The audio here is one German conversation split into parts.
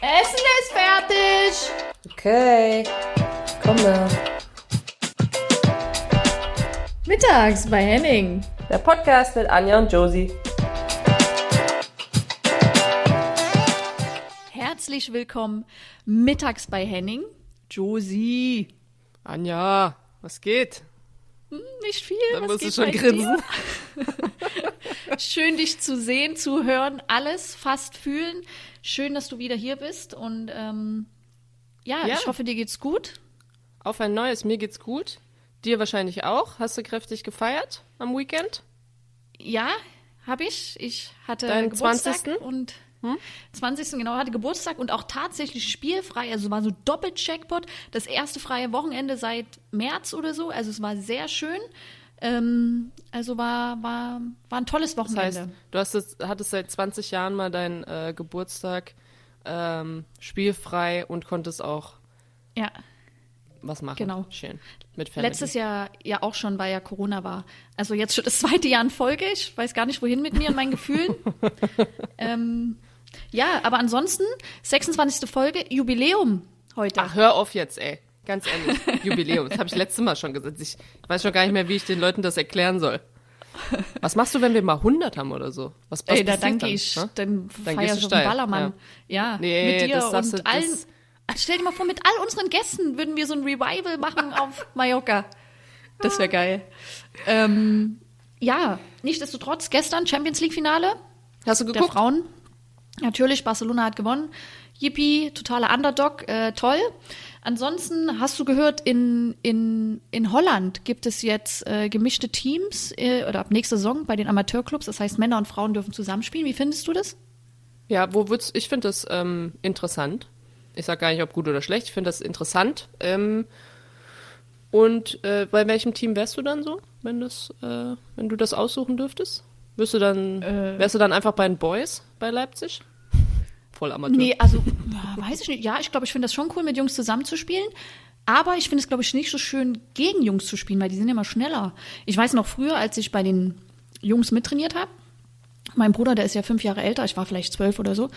Essen ist fertig. Okay, komme. Mittags bei Henning. Der Podcast mit Anja und Josie. Herzlich willkommen mittags bei Henning. Josie. Anja, was geht? Hm, Nicht viel. Da was musst du schon grinsen. Schön, dich zu sehen, zu hören, alles fast fühlen. Schön, dass du wieder hier bist. Und ähm, ja, Ja. ich hoffe, dir geht's gut. Auf ein neues, mir geht's gut. Dir wahrscheinlich auch. Hast du kräftig gefeiert am Weekend? Ja, habe ich. Ich hatte Deinen Geburtstag 20.? und 20. genau hatte Geburtstag und auch tatsächlich spielfrei. Also war so Doppel-Jackpot. Das erste freie Wochenende seit März oder so. Also es war sehr schön. Ähm, also war, war, war ein tolles Das Wochenende. heißt, du hast es, hattest seit 20 Jahren mal deinen äh, Geburtstag ähm, spielfrei und konntest auch ja. was machen. Genau. Schön. Mit Family. Letztes Jahr ja auch schon, weil ja Corona war. Also jetzt schon das zweite Jahr in Folge. Ich weiß gar nicht, wohin mit mir und meinen Gefühlen. ähm, ja, aber ansonsten, 26. Folge, Jubiläum heute. Ach, hör auf jetzt, ey. Ganz ehrlich. Jubiläum. Das habe ich letztes Mal schon gesagt. Ich weiß schon gar nicht mehr, wie ich den Leuten das erklären soll. Was machst du, wenn wir mal 100 haben oder so? Was, was Ey, da danke dann, ich. ne? Dann, Dann feier ich steil, Ballermann. Ja, Nee, mit dir das und du- allen. das- Stell dir mal vor, mit all unseren Gästen würden wir so ein Revival machen auf Mallorca. Das wäre geil. Ähm, ja, nichtsdestotrotz, gestern Champions League-Finale Hast du der geguckt? Frauen. Natürlich, Barcelona hat gewonnen. Yippie, totaler Underdog, äh, toll. Ansonsten hast du gehört, in, in, in Holland gibt es jetzt äh, gemischte Teams äh, oder ab nächster Saison bei den Amateurclubs. Das heißt, Männer und Frauen dürfen zusammenspielen. Wie findest du das? Ja, wo würdest, ich finde das ähm, interessant. Ich sage gar nicht, ob gut oder schlecht. Ich finde das interessant. Ähm, und äh, bei welchem Team wärst du dann so, wenn das, äh, wenn du das aussuchen dürftest? Wirst du dann, Äh. wärst du dann einfach bei den Boys bei Leipzig? Voll Amateur. Nee, also, weiß ich nicht. Ja, ich glaube, ich finde das schon cool, mit Jungs zusammenzuspielen. Aber ich finde es, glaube ich, nicht so schön, gegen Jungs zu spielen, weil die sind immer schneller. Ich weiß noch früher, als ich bei den Jungs mittrainiert habe, mein Bruder, der ist ja fünf Jahre älter, ich war vielleicht zwölf oder so.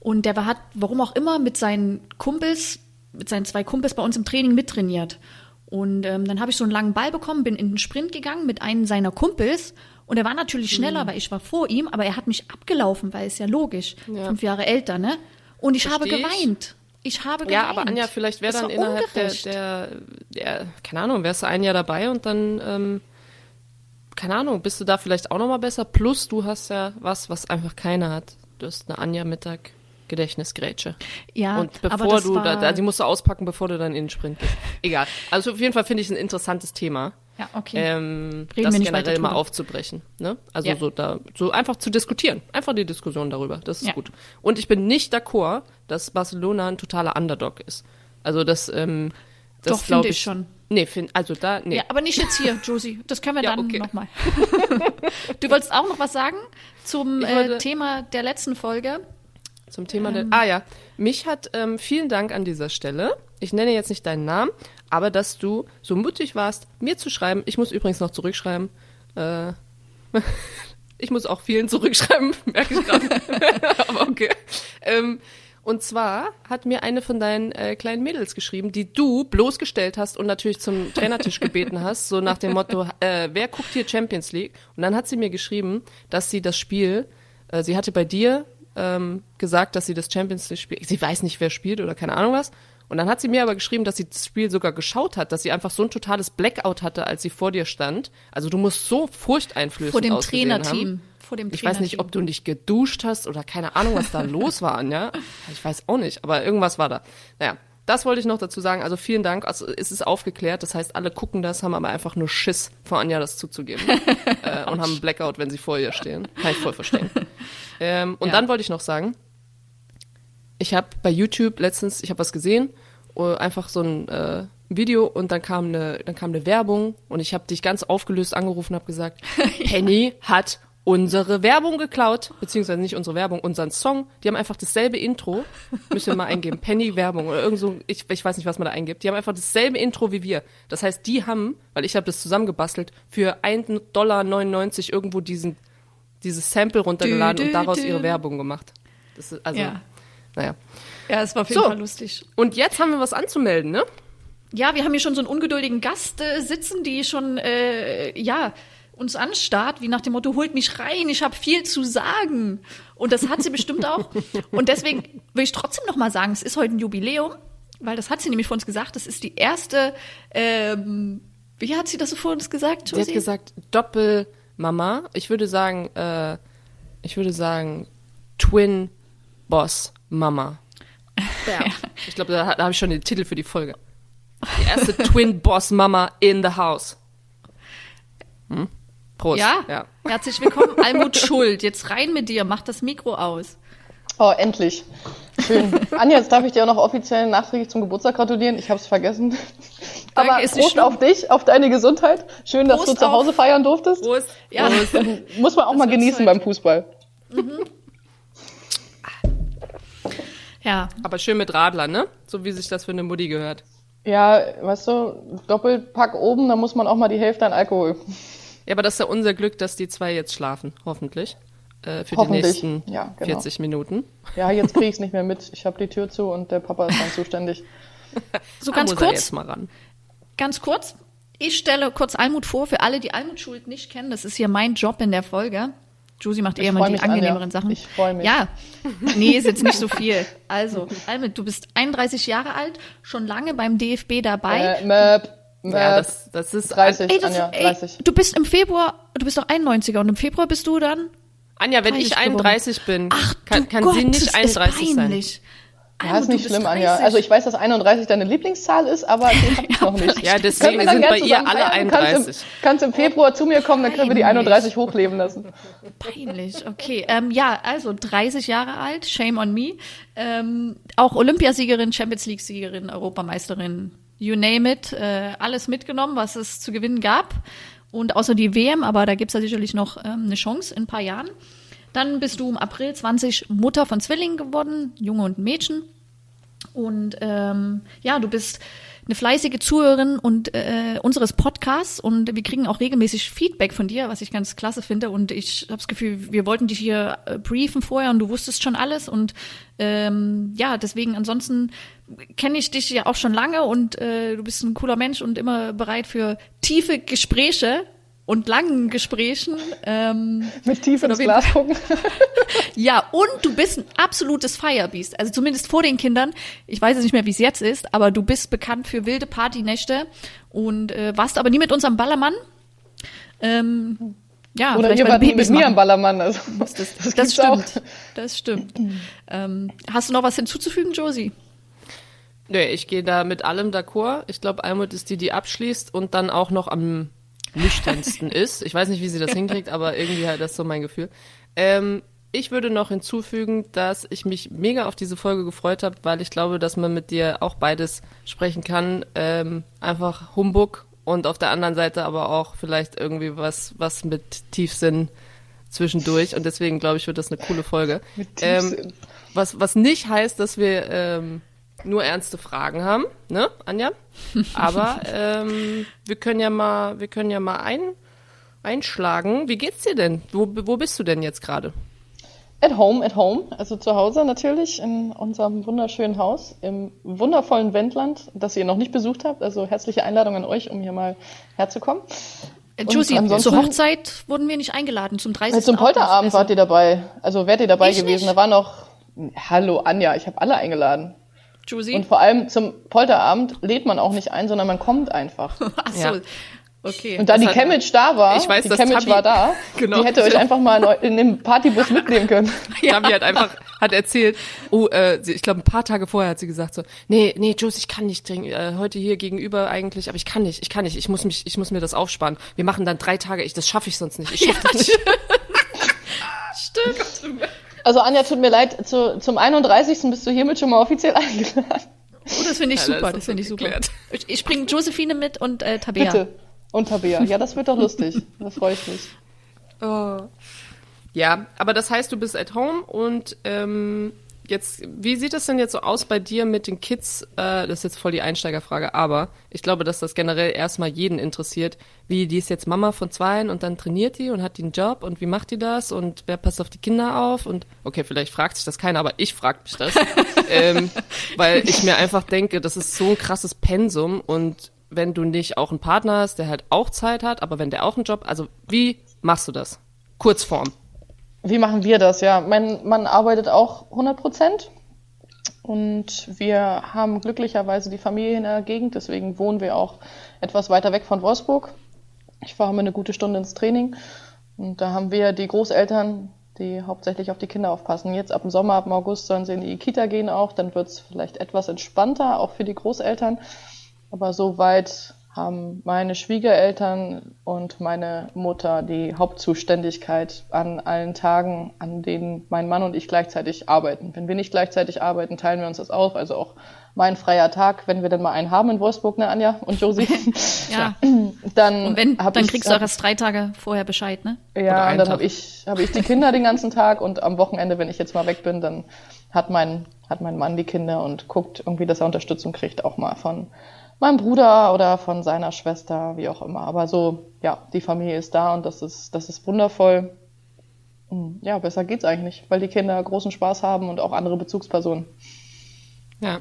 Und der hat, warum auch immer, mit seinen Kumpels, mit seinen zwei Kumpels bei uns im Training mittrainiert. Und ähm, dann habe ich so einen langen Ball bekommen, bin in den Sprint gegangen mit einem seiner Kumpels. Und er war natürlich schneller, Mhm. weil ich war vor ihm, aber er hat mich abgelaufen, weil ist ja logisch. Ja. Fünf Jahre älter, ne? Und ich habe Versteh ich. geweint. Ich habe geweint. Ja, aber Anja, vielleicht wäre dann innerhalb der, der, der, keine Ahnung, wärst du ein Jahr dabei und dann, ähm, keine Ahnung, bist du da vielleicht auch nochmal besser? Plus du hast ja was, was einfach keiner hat. Du hast eine Anja Mittag Gedächtnisgrätsche. Ja, und aber bevor du, da, da, die musst du auspacken, bevor du dann in den Sprint gehst. Egal. Also auf jeden Fall finde ich ein interessantes Thema. Ja, okay. Ähm, das generell weiter mal aufzubrechen. Ne? Also Ja. so da, so einfach zu diskutieren. Einfach die Diskussion darüber. Das ist Ja. gut. Und ich bin nicht d'accord, dass Barcelona ein totaler Underdog ist. Also das, ähm, das finde ich schon. Nee, find, also da, nee. Ja, aber nicht jetzt hier, Josie. Das können wir Ja, dann okay. nochmal. du wolltest auch noch was sagen zum Ich äh, wollte- Thema der letzten Folge? Zum Thema Ähm. der. Ah ja, mich hat ähm, vielen Dank an dieser Stelle. Ich nenne jetzt nicht deinen Namen, aber dass du so mutig warst, mir zu schreiben. Ich muss übrigens noch zurückschreiben. Äh, ich muss auch vielen zurückschreiben, merke ich gerade. aber okay. Ähm, und zwar hat mir eine von deinen äh, kleinen Mädels geschrieben, die du bloßgestellt hast und natürlich zum Trainertisch gebeten hast, so nach dem Motto, äh, wer guckt hier Champions League? Und dann hat sie mir geschrieben, dass sie das Spiel, äh, sie hatte bei dir ähm, gesagt, dass sie das Champions League spielt. Sie weiß nicht, wer spielt oder keine Ahnung was. Und dann hat sie mir aber geschrieben, dass sie das Spiel sogar geschaut hat, dass sie einfach so ein totales Blackout hatte, als sie vor dir stand. Also du musst so furchteinflößend Vor dem ausgesehen haben. Trainerteam. Vor dem Ich weiß nicht, ob Trainerteam. du nicht geduscht hast oder keine Ahnung, was da los war, Anja. Ich weiß auch nicht, aber irgendwas war da. Naja, das wollte ich noch dazu sagen. Also vielen Dank. Also es ist aufgeklärt. Das heißt, alle gucken das, haben aber einfach nur Schiss vor Anja, das zuzugeben. äh, und haben Blackout, wenn sie vor ihr stehen. Kann ich voll verstehen. Ähm, und Ja. dann wollte ich noch sagen, ich habe bei YouTube letztens, ich habe was gesehen, äh, einfach so ein äh, Video und dann kam eine, dann kam eine Werbung und ich habe dich ganz aufgelöst angerufen und habe gesagt, Penny hat unsere Werbung geklaut, beziehungsweise nicht unsere Werbung, unseren Song. Die haben einfach dasselbe Intro, müsst ihr mal eingeben, Penny Werbung oder irgend so, ich, ich weiß nicht, was man da eingibt. Die haben einfach dasselbe Intro wie wir. Das heißt, die haben, weil ich habe das zusammengebastelt, für 1,99 Dollar irgendwo diesen, dieses Sample runtergeladen und daraus ihre Werbung gemacht. Das ist, also, Ja. Naja. Ja, es war auf jeden So. Fall lustig. Und jetzt haben wir was anzumelden, ne? Ja, wir haben hier schon so einen ungeduldigen Gast äh, sitzen, die schon, äh, ja, uns anstarrt, wie nach dem Motto, holt mich rein, ich habe viel zu sagen. Und das hat sie bestimmt auch. Und deswegen will ich trotzdem noch mal sagen, es ist heute ein Jubiläum, weil das hat sie nämlich vor uns gesagt, das ist die erste, ähm, wie hat sie das so vor uns gesagt, Sie hat Josie? gesagt Doppelmama. Ich würde sagen, äh, ich würde sagen Twin Boss Mama. Ja. Ich glaube, da, da habe ich schon den Titel für die Folge. Die erste Twin Boss Mama in the house. Hm? Prost. Ja, ja. herzlich willkommen, Almut Schuld. Jetzt rein mit dir, mach das Mikro aus. Oh, endlich. Schön. Anja, jetzt darf ich dir auch noch offiziell nachträglich zum Geburtstag gratulieren. Ich habe es vergessen. Danke, Aber ist Prost auf dich, auf deine Gesundheit. Schön, dass Prost du zu Hause auf- feiern durftest. Prost. Ja, Muss man auch mal wird genießen beim Fußball. Ja. Aber schön mit Radler, ne? So wie sich das für eine Mutti gehört. Ja, weißt du, Doppelpack oben, da muss man auch mal die Hälfte an Alkohol. Ja, aber das ist ja unser Glück, dass die zwei jetzt schlafen, hoffentlich. Äh, für Hoffentlich, die nächsten ja, genau. 40 Minuten. Ja, jetzt krieg ich's nicht mehr mit. Ich habe die Tür zu und der Papa ist dann zuständig. So ganz muss er kurz, jetzt mal ran. Ganz kurz. Ich stelle kurz Almut vor, für alle, die Almut Schuld nicht kennen. Das ist hier mein Job in der Folge. Josie macht eher mal die angenehmeren Sachen. Ich freu mich. Ja, nee, ist jetzt nicht so viel. Also, Almut, du bist 31 Jahre alt, schon lange beim DFB dabei. Äh, Möp, Möp. Ja, das, das ist 30, ey, das, Anja, ey, 30. du bist im Februar, du bist doch 91er und im Februar bist du dann Anja, wenn ich 30 geworden. 31 bin, Ach, kann, du kann Gott, sie nicht das 31 ist sein. Ja, ist nicht schlimm, Anja. 30. Also ich weiß, dass 31 deine Lieblingszahl ist, aber die hab ich noch nicht. Ja, deswegen sind bei ihr alle feiern? Du Kannst 31. im, kannst im Februar zu mir kommen, dann können wir die Peinlich. 31 hochleben lassen. Peinlich, okay. Ähm, ja, also 30 Jahre alt, shame on me. Ähm, auch Olympiasiegerin, Champions League-Siegerin, Europameisterin, you name it. Äh, alles mitgenommen, was es zu gewinnen gab. Und außer die WM, aber da gibt's ja sicherlich noch ähm, eine Chance in ein paar Jahren. Dann bist du im April 20 Mutter von Zwillingen geworden, Junge und Mädchen. Und ähm, ja, du bist eine fleißige Zuhörerin und äh, unseres Podcasts und wir kriegen auch regelmäßig Feedback von dir, was ich ganz klasse finde. Und ich habe das Gefühl, wir wollten dich hier äh, briefen vorher und du wusstest schon alles. Und ähm, ja, deswegen ansonsten kenne ich dich ja auch schon lange und äh, du bist ein cooler Mensch und immer bereit für tiefe Gespräche und langen Gesprächen. Ähm, Mit tief ins Glas gucken. ja, und du bist ein absolutes Firebeast. Also zumindest vor den Kindern. Ich weiß jetzt nicht mehr, wie es jetzt ist, aber du bist bekannt für wilde Partynächte und äh, warst aber nie mit uns am Ballermann. Ähm, ja, Oder ihr wart nie mit mir am Ballermann. Also, Das, das das stimmt. auch. Das stimmt. Ähm, hast du noch was hinzuzufügen, Josie? Nö, ich gehe da mit allem d'accord. Ich glaube, Almut ist die, die abschließt und dann auch noch am nüchternsten ist. Ich weiß nicht, wie sie das hinkriegt, aber irgendwie halt das ist so mein Gefühl. Ähm, ich würde noch hinzufügen, dass ich mich mega auf diese Folge gefreut habe, weil ich glaube, dass man mit dir auch beides sprechen kann. Ähm, einfach Humbug und auf der anderen Seite aber auch vielleicht irgendwie was, was mit Tiefsinn zwischendurch. Und deswegen glaube ich, wird das eine coole Folge. Mit Ähm, Tiefsinn. was, was nicht heißt, dass wir ähm, nur ernste Fragen haben, ne, Anja? Aber ähm, wir können ja mal, wir können ja mal ein, einschlagen. Wie geht's dir denn? Wo, wo bist du denn jetzt gerade? At home, at home. Also zu Hause natürlich in unserem wunderschönen Haus im wundervollen Wendland, das ihr noch nicht besucht habt. Also herzliche Einladung an euch, um hier mal herzukommen. Äh, Josie, ansonsten- zur Hochzeit wurden wir nicht eingeladen, zum 30. Äh, Zum Polterabend Abend. wart ihr dabei. Also wärt ihr dabei Ich gewesen. nicht. Da war noch. Hallo Anja, ich habe alle eingeladen. Josie? Und vor allem zum Polterabend lädt man auch nicht ein, sondern man kommt einfach. Ach so. Ja. Okay. Und da die Chemnitz da war, Ich weiß, die Tabi- war da, Genau. die hätte euch einfach mal in den Partybus mitnehmen können. Gabi hat einfach, hat erzählt, oh, äh, ich glaube, ein paar Tage vorher hat sie gesagt so, nee, nee, Jules, ich kann nicht trinken, äh, heute hier gegenüber eigentlich, aber ich kann nicht, ich kann nicht, ich muss mich, ich muss mir das aufsparen. Wir machen dann drei Tage, ich, das schaffe ich sonst nicht. Ich schaff das nicht. Stimmt. Also Anja, tut mir leid, zu, zum 31. bist du hiermit schon mal offiziell eingeladen. Oh, das finde ich Ja, super, das das finde ich super. ich bringe Josephine mit und äh, Tabea. Bitte. Und Tabea. Ja, das wird doch lustig. Da freue ich mich. Oh. Ja, aber das heißt, du bist at home und ähm, jetzt, wie sieht es denn jetzt so aus bei dir mit den Kids? Äh, das ist jetzt voll die Einsteigerfrage, aber ich glaube, dass das generell erstmal jeden interessiert. Wie, die ist jetzt Mama von zweien und dann trainiert die und hat die einen Job und wie macht die das und wer passt auf die Kinder auf? Und okay, vielleicht fragt sich das keiner, aber ich frag mich das. ähm, weil ich mir einfach denke, das ist so ein krasses Pensum und wenn du nicht auch einen Partner hast, der halt auch Zeit hat, aber wenn der auch einen Job, also wie machst du das? Kurzform. Wie machen wir das? Ja, mein Mann arbeitet auch 100 Prozent. Und wir haben glücklicherweise die Familie in der Gegend, deswegen wohnen wir auch etwas weiter weg von Wolfsburg. Ich fahre mir eine gute Stunde ins Training. Und da haben wir die Großeltern, die hauptsächlich auf die Kinder aufpassen. Jetzt ab dem Sommer, ab dem August sollen sie in die Kita gehen auch. Dann wird es vielleicht etwas entspannter, auch für die Großeltern. Aber soweit haben meine Schwiegereltern und meine Mutter die Hauptzuständigkeit an allen Tagen, an denen mein Mann und ich gleichzeitig arbeiten. Wenn wir nicht gleichzeitig arbeiten, teilen wir uns das auf. Also auch mein freier Tag, wenn wir dann mal einen haben in Wolfsburg, ne, Anja und Josie? Ja. dann Und wenn, dann ich, kriegst du auch erst drei Tage vorher Bescheid, ne? Ja, und dann habe ich, hab ich die Kinder den ganzen Tag und am Wochenende, wenn ich jetzt mal weg bin, dann hat mein, hat mein Mann die Kinder und guckt irgendwie, dass er Unterstützung kriegt, auch mal von meinem Bruder oder von seiner Schwester, wie auch immer. Aber so, ja, die Familie ist da und das ist, das ist wundervoll. Hm, Ja, besser geht's eigentlich nicht, weil die Kinder großen Spaß haben und auch andere Bezugspersonen. Ja.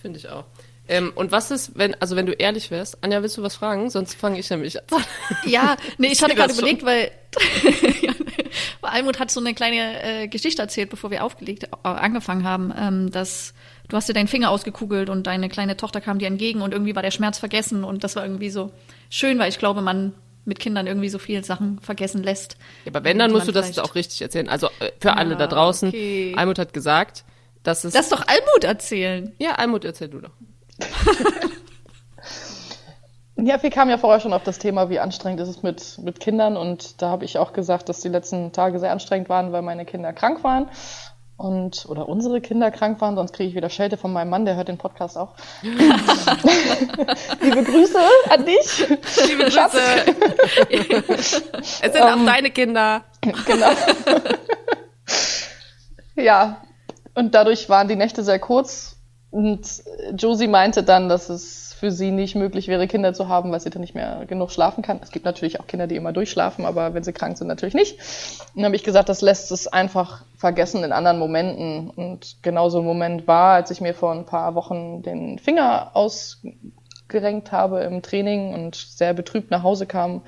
Finde ich auch. Ähm, und was ist, wenn, also wenn du ehrlich wärst, Anja, willst du was fragen? Sonst fange ich nämlich an. Ja, nee, ich hatte sehe gerade überlegt, weil, weil Almut hat so eine kleine äh, Geschichte erzählt, bevor wir aufgelegt, äh, angefangen haben, ähm, dass du hast dir deinen Finger ausgekugelt und deine kleine Tochter kam dir entgegen und irgendwie war der Schmerz vergessen und das war irgendwie so schön, weil ich glaube, man mit Kindern irgendwie so viele Sachen vergessen lässt. Ja, aber wenn, dann musst du das vielleicht- auch richtig erzählen. Also äh, für alle da draußen. okay. Almut hat gesagt, dass es. Lass doch Almut erzählen. ja, Almut, erzähl du doch. Ja, wir kamen ja vorher schon auf das Thema, wie anstrengend ist es mit, mit Kindern. Und da habe ich auch gesagt, dass die letzten Tage sehr anstrengend waren, weil meine Kinder krank waren. Und, oder unsere Kinder krank waren, sonst kriege ich wieder Schelte von meinem Mann, der hört den Podcast auch. Liebe Grüße an dich. Liebe Schatz. Grüße. es sind auch deine Kinder. Genau. ja, und dadurch waren die Nächte sehr kurz. Und Josie meinte dann, dass es für sie nicht möglich wäre, Kinder zu haben, weil sie dann nicht mehr genug schlafen kann. Es gibt natürlich auch Kinder, die immer durchschlafen, aber wenn sie krank sind, natürlich nicht. Und dann habe ich gesagt, das lässt es einfach vergessen in anderen Momenten. Und genau so ein Moment war, als ich mir vor ein paar Wochen den Finger ausgerenkt habe im Training und sehr betrübt nach Hause kam,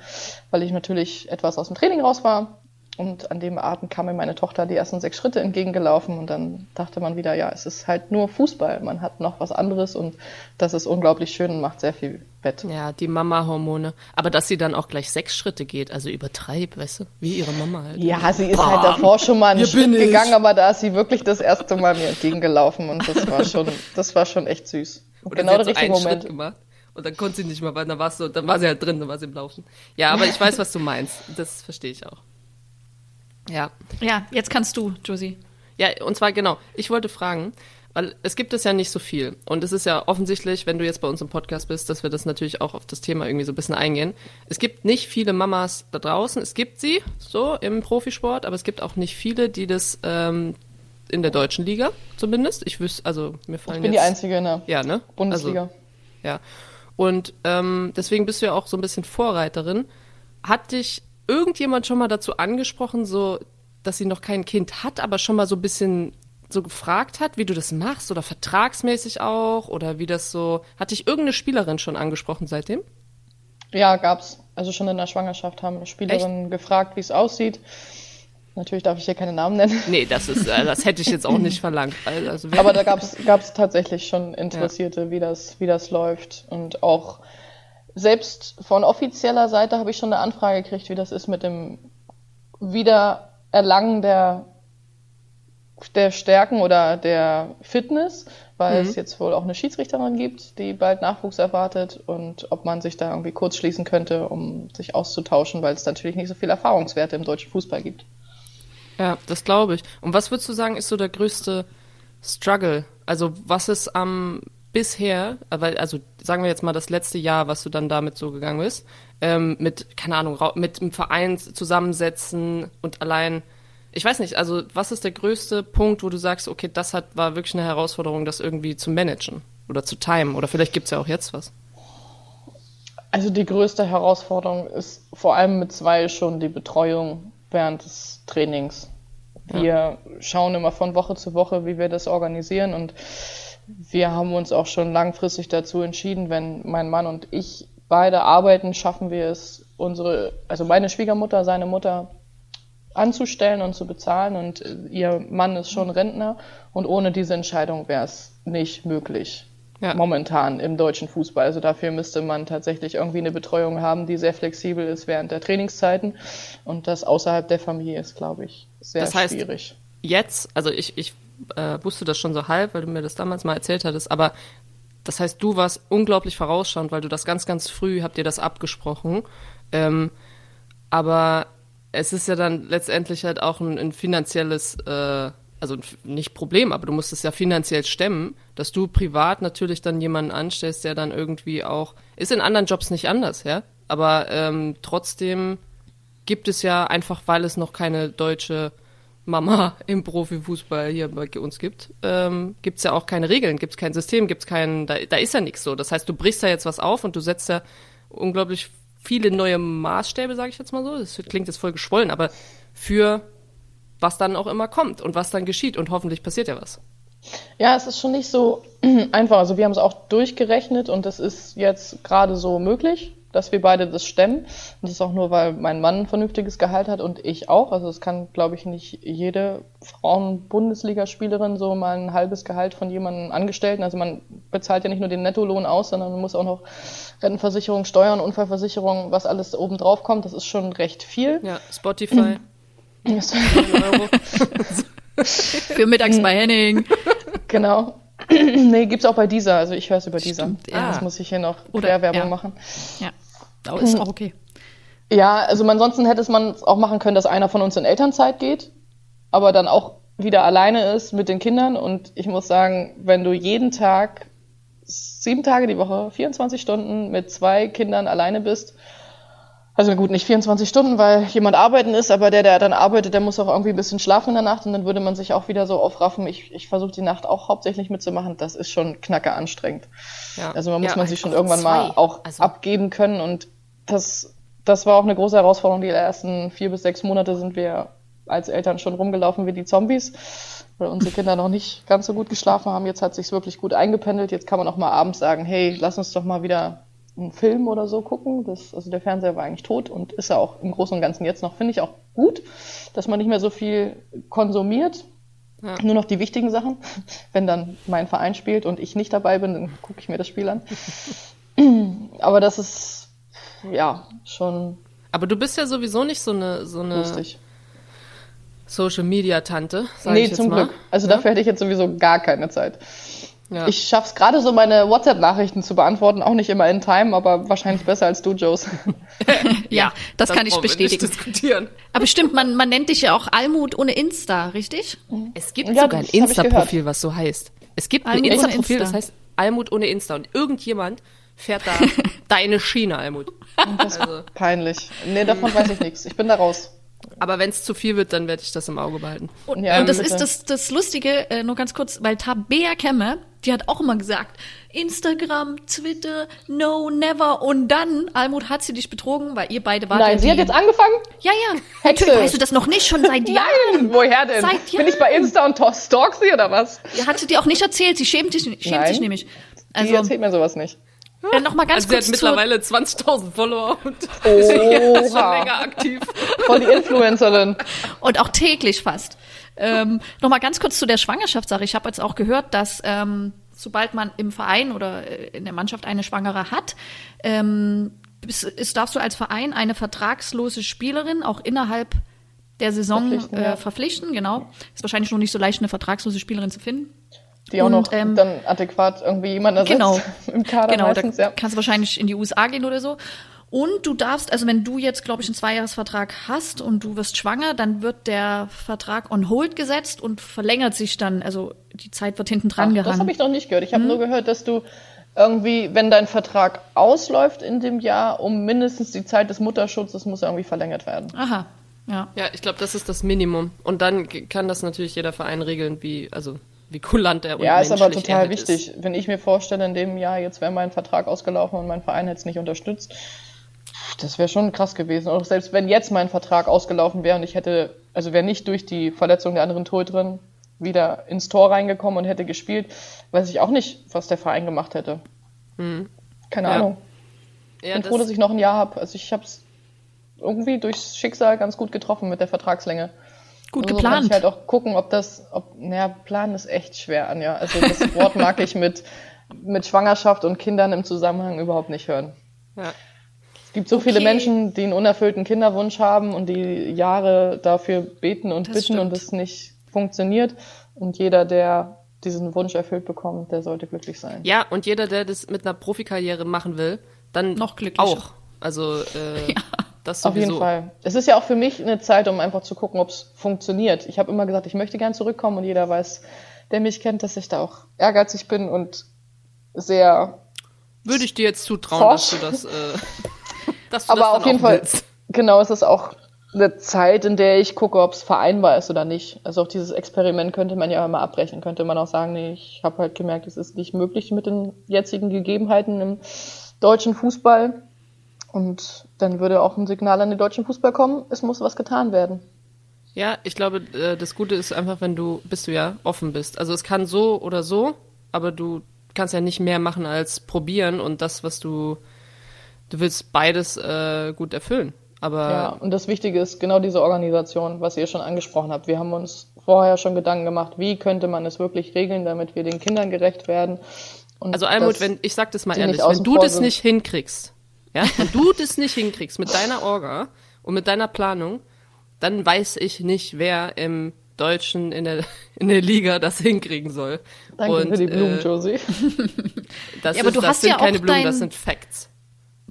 weil ich natürlich etwas aus dem Training raus war. Und an dem Abend kam mir meine Tochter die ersten sechs Schritte entgegengelaufen und dann dachte man wieder, ja, es ist halt nur Fußball. Man hat noch was anderes und das ist unglaublich schön und macht sehr viel Bett. Ja, die Mama-Hormone. Aber dass sie dann auch gleich sechs Schritte geht, also übertreib, weißt du? Wie ihre Mama halt. Ja, sie ist halt davor schon mal einen Schritt ich. gegangen, aber da ist sie wirklich das erste Mal mir entgegengelaufen und das war schon, das war schon echt süß. Oder genau der so richtige einen Moment. Schritt gemacht. Und dann konnte sie nicht mehr, weil dann war so, dann war sie halt drin, dann war sie im Laufen. Ja, aber ich weiß, was du meinst. Das verstehe ich auch. Ja. Ja, jetzt kannst du, Josie. Ja, und zwar genau, ich wollte fragen, weil es gibt es ja nicht so viel. Und es ist ja offensichtlich, wenn du jetzt bei uns im Podcast bist, dass wir das natürlich auch auf das Thema irgendwie so ein bisschen eingehen. Es gibt nicht viele Mamas da draußen. Es gibt sie so im Profisport, aber es gibt auch nicht viele, die das ähm, in der deutschen Liga zumindest. Ich wüsste, also mir fallen Ich bin die jetzt, Einzige in der Ja, ne? Bundesliga. Also, ja. Und ähm, deswegen bist du ja auch so ein bisschen Vorreiterin. Hat dich irgendjemand schon mal dazu angesprochen, so, dass sie noch kein Kind hat, aber schon mal so ein bisschen so gefragt hat, wie du das machst oder vertragsmäßig auch oder wie das so. Hat dich irgendeine Spielerin schon angesprochen seitdem? Ja, gab's. Also schon in der Schwangerschaft haben eine Spielerin gefragt, wie es aussieht. Natürlich darf ich hier keine Namen nennen. Nee, das ist, äh, das hätte ich jetzt auch nicht verlangt. Also, Aber da gab's gab's tatsächlich schon Interessierte, wie, das, wie das läuft. Und auch selbst von offizieller Seite habe ich schon eine Anfrage gekriegt, wie das ist mit dem Wiedererlangen der, der Stärken oder der Fitness, weil es jetzt wohl auch eine Schiedsrichterin gibt, die bald Nachwuchs erwartet und ob man sich da irgendwie kurz schließen könnte, um sich auszutauschen, weil es natürlich nicht so viel Erfahrungswerte im deutschen Fußball gibt. Ja, das glaube ich. Und was würdest du sagen, ist so der größte Struggle? Also was ist am bisher, weil, also sagen wir jetzt mal das letzte Jahr, was du dann damit so gegangen bist, ähm, mit, keine Ahnung, mit dem Verein zusammensetzen und allein, ich weiß nicht, also was ist der größte Punkt, wo du sagst, okay, das hat, war wirklich eine Herausforderung, das irgendwie zu managen oder zu timen? Oder vielleicht gibt's ja auch jetzt was. Also die größte Herausforderung ist vor allem mit zwei schon die Betreuung während des Trainings. Wir schauen immer von Woche zu Woche, wie wir das organisieren und wir haben uns auch schon langfristig dazu entschieden, wenn mein Mann und ich beide arbeiten, schaffen wir es, unsere, also meine Schwiegermutter, seine Mutter anzustellen und zu bezahlen und ihr Mann ist schon Rentner und ohne diese Entscheidung wäre es nicht möglich. Ja. Momentan im deutschen Fußball. Also dafür müsste man tatsächlich irgendwie eine Betreuung haben, die sehr flexibel ist während der Trainingszeiten. Und das außerhalb der Familie ist, glaube ich, sehr Das heißt, schwierig. Jetzt, also ich, ich äh, wusste das schon so halb, weil du mir das damals mal erzählt hattest, aber das heißt, du warst unglaublich vorausschauend, weil du das ganz, ganz früh habt ihr das abgesprochen. Ähm, aber es ist ja dann letztendlich halt auch ein, ein finanzielles, äh, also nicht Problem, aber du musst es ja finanziell stemmen, dass du privat natürlich dann jemanden anstellst, der dann irgendwie auch, ist in anderen Jobs nicht anders, ja, aber ähm, trotzdem gibt es ja einfach, weil es noch keine deutsche Mama im Profifußball hier bei uns gibt, ähm, gibt es ja auch keine Regeln, gibt es kein System, gibt es keinen, da, da ist ja nichts so. Das heißt, du brichst da jetzt was auf und du setzt ja unglaublich viele neue Maßstäbe, sage ich jetzt mal so. Das klingt jetzt voll geschwollen, aber für was dann auch immer kommt und was dann geschieht und hoffentlich passiert ja was. Ja, es ist schon nicht so einfach. Also wir haben es auch durchgerechnet und es ist jetzt gerade so möglich, dass wir beide das stemmen. Und das ist auch nur, weil mein Mann ein vernünftiges Gehalt hat und ich auch. Also es kann, glaube ich, nicht jede Frauen-Bundesligaspielerin so mal ein halbes Gehalt von jemandem Angestellten. Also man bezahlt ja nicht nur den Nettolohn aus, sondern man muss auch noch Rentenversicherung, Steuern, Unfallversicherung, was alles oben drauf kommt. Das ist schon recht viel. Ja, Spotify. Für mittags bei Henning. Genau. nee, gibt's auch bei dieser. Also ich höre es über dieser. Ja. Das muss ich hier noch Oder- Querwerbung ja. machen. Ja, aber ist auch okay. Ja, also ansonsten hätte es man es auch machen können, dass einer von uns in Elternzeit geht, aber dann auch wieder alleine ist mit den Kindern. Und ich muss sagen, wenn du jeden Tag, sieben Tage die Woche, 24 Stunden mit zwei Kindern alleine bist, also gut, nicht 24 Stunden, weil jemand arbeiten ist, aber der, der dann arbeitet, der muss auch irgendwie ein bisschen schlafen in der Nacht und dann würde man sich auch wieder so aufraffen. Ich, ich versuche die Nacht auch hauptsächlich mitzumachen. Das ist schon knacke anstrengend. Ja. Also man muss Ja, man sich schon irgendwann mal zwei. auch Also- abgeben können und das, das war auch eine große Herausforderung. Die ersten vier bis sechs Monate sind wir als Eltern schon rumgelaufen wie die Zombies, weil unsere Kinder noch nicht ganz so gut geschlafen haben. Jetzt hat sich's wirklich gut eingependelt. Jetzt kann man auch mal abends sagen, hey, lass uns doch mal wieder einen Film oder so gucken. Das, also der Fernseher war eigentlich tot und ist ja auch im Großen und Ganzen jetzt noch, finde ich auch gut, dass man nicht mehr so viel konsumiert. Ja. Nur noch die wichtigen Sachen. Wenn dann mein Verein spielt und ich nicht dabei bin, dann gucke ich mir das Spiel an. Aber das ist ja schon Aber du bist ja sowieso nicht so eine, so eine lustig. Social Media Tante. Nee, ich jetzt zum mal. Glück. Also dafür hätte ich jetzt sowieso gar keine Zeit. Ja. Ich schaff's gerade so, meine WhatsApp-Nachrichten zu beantworten, auch nicht immer in Time, aber wahrscheinlich besser als du, Joes. Ja, das kann ich brauchen wir nicht bestätigen. diskutieren. Aber stimmt, man, man nennt dich ja auch Almut ohne Insta, richtig? Es gibt Ja, sogar ein das Insta-Profil, was so heißt. Es gibt ein Almut ohne Insta-Profil, das Insta. heißt Almut ohne Insta. Und irgendjemand fährt da deine Schiene, Almut. Also, Peinlich. Nee, davon weiß ich nichts. Ich bin da raus. aber wenn es zu viel wird, dann werde ich das im Auge behalten. Und, Ja, und das bitte. ist das, das Lustige, äh, nur ganz kurz, weil Tabea Kemme, die hat auch immer gesagt, Instagram, Twitter, no, never. Und dann, Almut, hat sie dich betrogen, weil ihr beide wart Nein, sie die, hat jetzt angefangen? Ja, ja. Hexe. Natürlich, weißt du das noch nicht, schon seit Jahren. Nein, woher denn? Seit Bin ich bei Insta und stalk sie oder was? Ja, Hat sie dir auch nicht erzählt, sie schämt, dich, schämt Nein. sich nämlich. Die Also, erzählt mir sowas nicht. Äh, noch mal ganz Also sie hat kurz zu, mittlerweile 20.000 Follower und ist schon länger aktiv. voll die Influencerin. und auch täglich fast. Ähm, noch mal ganz kurz zu der Schwangerschaftssache. Ich habe jetzt auch gehört, dass ähm, sobald man im Verein oder äh, in der Mannschaft eine Schwangere hat, ähm, ist, ist, darfst du als Verein eine vertragslose Spielerin auch innerhalb der Saison Verpflichten, äh, ja. verpflichten. Genau. Ist wahrscheinlich noch nicht so leicht, eine vertragslose Spielerin zu finden. Die auch Und, noch ähm, dann adäquat irgendwie jemand ersetzt. Genau. Im Kader Genau, meistens, da ja. kannst du wahrscheinlich in die USA gehen oder so. Und du darfst, also wenn du jetzt, glaube ich, einen Zweijahresvertrag hast und du wirst schwanger, dann wird der Vertrag on hold gesetzt und verlängert sich dann, also die Zeit wird hinten dran Ach, gehangen. das habe ich noch nicht gehört. Ich habe nur gehört, dass du irgendwie, wenn dein Vertrag ausläuft in dem Jahr, um mindestens die Zeit des Mutterschutzes muss er irgendwie verlängert werden. Aha. Ja. Ja, ich glaube, das ist das Minimum. Und dann kann das natürlich jeder Verein regeln, wie, also, wie kulant er und Ja, ist aber er total halt wichtig. Ist. Wenn ich mir vorstelle, in dem Jahr, jetzt wäre mein Vertrag ausgelaufen und mein Verein hätte es nicht unterstützt, das wäre schon krass gewesen. Auch selbst wenn jetzt mein Vertrag ausgelaufen wäre und ich hätte, also wäre nicht durch die Verletzung der anderen Torhüterin wieder ins Tor reingekommen und hätte gespielt, weiß ich auch nicht, was der Verein gemacht hätte. Keine Ja. Ahnung. Ja, bin froh, dass ich noch ein Jahr habe. Also ich habe es irgendwie durchs Schicksal ganz gut getroffen mit der Vertragslänge. Gut Also geplant. kann ich halt auch gucken, ob das, ob, naja, planen ist echt schwer, Anja. Also das Wort mag ich mit, mit Schwangerschaft und Kindern im Zusammenhang überhaupt nicht hören. ja. Es gibt so viele Okay. Menschen, die einen unerfüllten Kinderwunsch haben und die Jahre dafür beten und Das bitten und stimmt. es nicht funktioniert. Und jeder, der diesen Wunsch erfüllt bekommt, der sollte glücklich sein. ja, und jeder, der das mit einer Profikarriere machen will, dann Noch glücklicher. auch. Also, äh, das Auf sowieso. jeden Fall. Es ist ja auch für mich eine Zeit, um einfach zu gucken, ob es funktioniert. Ich habe immer gesagt, ich möchte gern zurückkommen und jeder weiß, der mich kennt, dass ich da auch ehrgeizig bin und sehr. Würde ich dir jetzt zutrauen, Forsch. dass du das, äh, dass du Aber das auf jeden Fall, willst. genau, es ist auch eine Zeit, in der ich gucke, ob es vereinbar ist oder nicht. Also auch dieses Experiment könnte man ja immer abbrechen. Könnte man auch sagen, nee, ich habe halt gemerkt, es ist nicht möglich mit den jetzigen Gegebenheiten im deutschen Fußball. Und dann würde auch ein Signal an den deutschen Fußball kommen, es muss was getan werden. Ja, ich glaube, äh, das Gute ist einfach, wenn du, bist du ja offen bist. Also es kann so oder so, aber du kannst ja nicht mehr machen als probieren und das, was du, du willst beides äh, gut erfüllen. Aber Ja, und das Wichtige ist genau diese Organisation, was ihr schon angesprochen habt. Wir haben uns vorher schon Gedanken gemacht, wie könnte man es wirklich regeln, damit wir den Kindern gerecht werden. Also Almut, wenn ich sag das mal ehrlich, wenn du das sind. nicht hinkriegst, ja, wenn du das nicht hinkriegst mit deiner Orga und mit deiner Planung, dann weiß ich nicht, wer im Deutschen in der in der Liga das hinkriegen soll. Danke und, für die Blumen, äh, Josie. das Ja, aber ist, du das hast sind ja keine auch Blumen, das dein- sind Facts.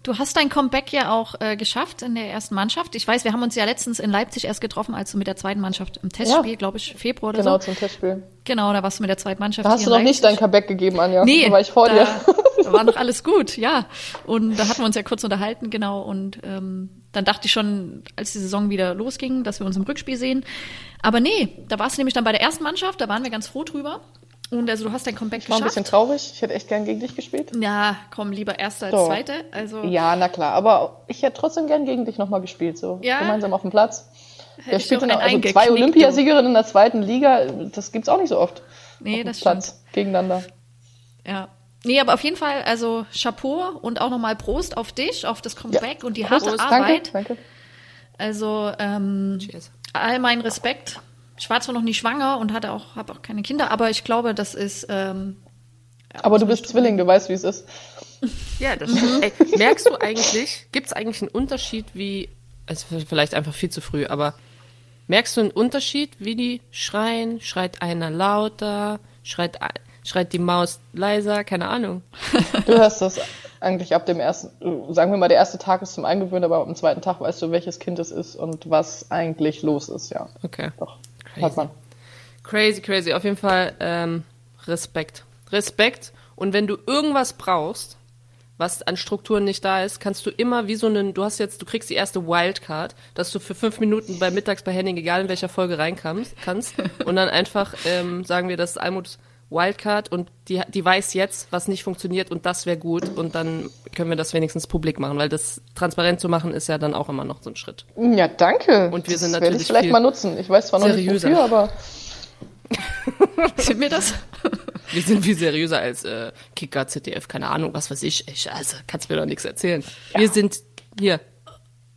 Du hast dein Comeback ja auch äh, geschafft in der ersten Mannschaft. Ich weiß, wir haben uns ja letztens in Leipzig erst getroffen, als du mit der zweiten Mannschaft im Testspiel, Ja. glaube ich, Februar oder Genau, so. zum Testspiel. Genau, da warst du mit der zweiten Mannschaft Da hast du noch nicht dein. Comeback gegeben, Anja. Nee, da war ich vor da, dir. da war noch alles gut, ja. Und da hatten wir uns ja kurz unterhalten, genau. Und ähm, dann dachte ich schon, als die Saison wieder losging, dass wir uns im Rückspiel sehen. Aber nee, da warst du nämlich dann bei der ersten Mannschaft, da waren wir ganz froh drüber. Und also du hast dein Comeback Ich war ein geschafft. bisschen traurig. Ich hätte echt gern gegen dich gespielt. ja, komm, lieber Erster als Doch. Zweite. Also Ja, na klar. Aber ich hätte trotzdem gern gegen dich nochmal gespielt. So Ja. gemeinsam auf dem Platz. Der ich spielt dann also zwei. Olympiasiegerinnen in der zweiten Liga. Das gibt's auch nicht so oft. Nee, das Platz gegeneinander. Ja. Nee, aber auf jeden Fall, also Chapeau und auch nochmal Prost auf dich, auf das Comeback und die harte Prost, Arbeit. Danke, danke. Also ähm, Cheers. all mein Respekt. Ich war zwar noch nicht schwanger und hatte auch, habe auch keine Kinder, aber ich glaube, das ist. Ähm, Aber du bist Zwilling, du weißt, wie es ist. Ja, das stimmt. Ey, merkst du eigentlich, gibt es eigentlich einen Unterschied, wie, also vielleicht einfach viel zu früh, aber merkst du einen Unterschied, wie die schreien? Schreit einer lauter? Schreit, schreit die Maus leiser? Keine Ahnung. Du hörst das eigentlich ab dem ersten, sagen wir mal, der erste Tag ist zum Eingewöhnen, aber am zweiten Tag weißt du, welches Kind es ist und was eigentlich los ist, ja. Okay. Doch, Crazy. hört man. Crazy, crazy. Auf jeden Fall ähm, Respekt. Respekt. Und wenn du irgendwas brauchst, was an Strukturen nicht da ist, kannst du immer wie so einen, du hast jetzt, du kriegst die erste Wildcard, dass du für fünf Minuten bei mittags bei Henning, egal in welcher Folge reinkommst, kannst und dann einfach ähm, sagen wir, das ist Almuts Wildcard und die, die weiß jetzt, was nicht funktioniert und das wäre gut und dann können wir das wenigstens publik machen, weil das transparent zu machen ist ja dann auch immer noch so ein Schritt. Ja, danke. Und wir das sind werde natürlich ich vielleicht viel mal nutzen. Ich weiß zwar noch seriöser. nicht wofür, aber sind wir das? Wir sind viel seriöser als äh, Kicker, ZDF, keine Ahnung, was weiß ich. ich also, kannst mir doch nichts erzählen. Wir sind hier.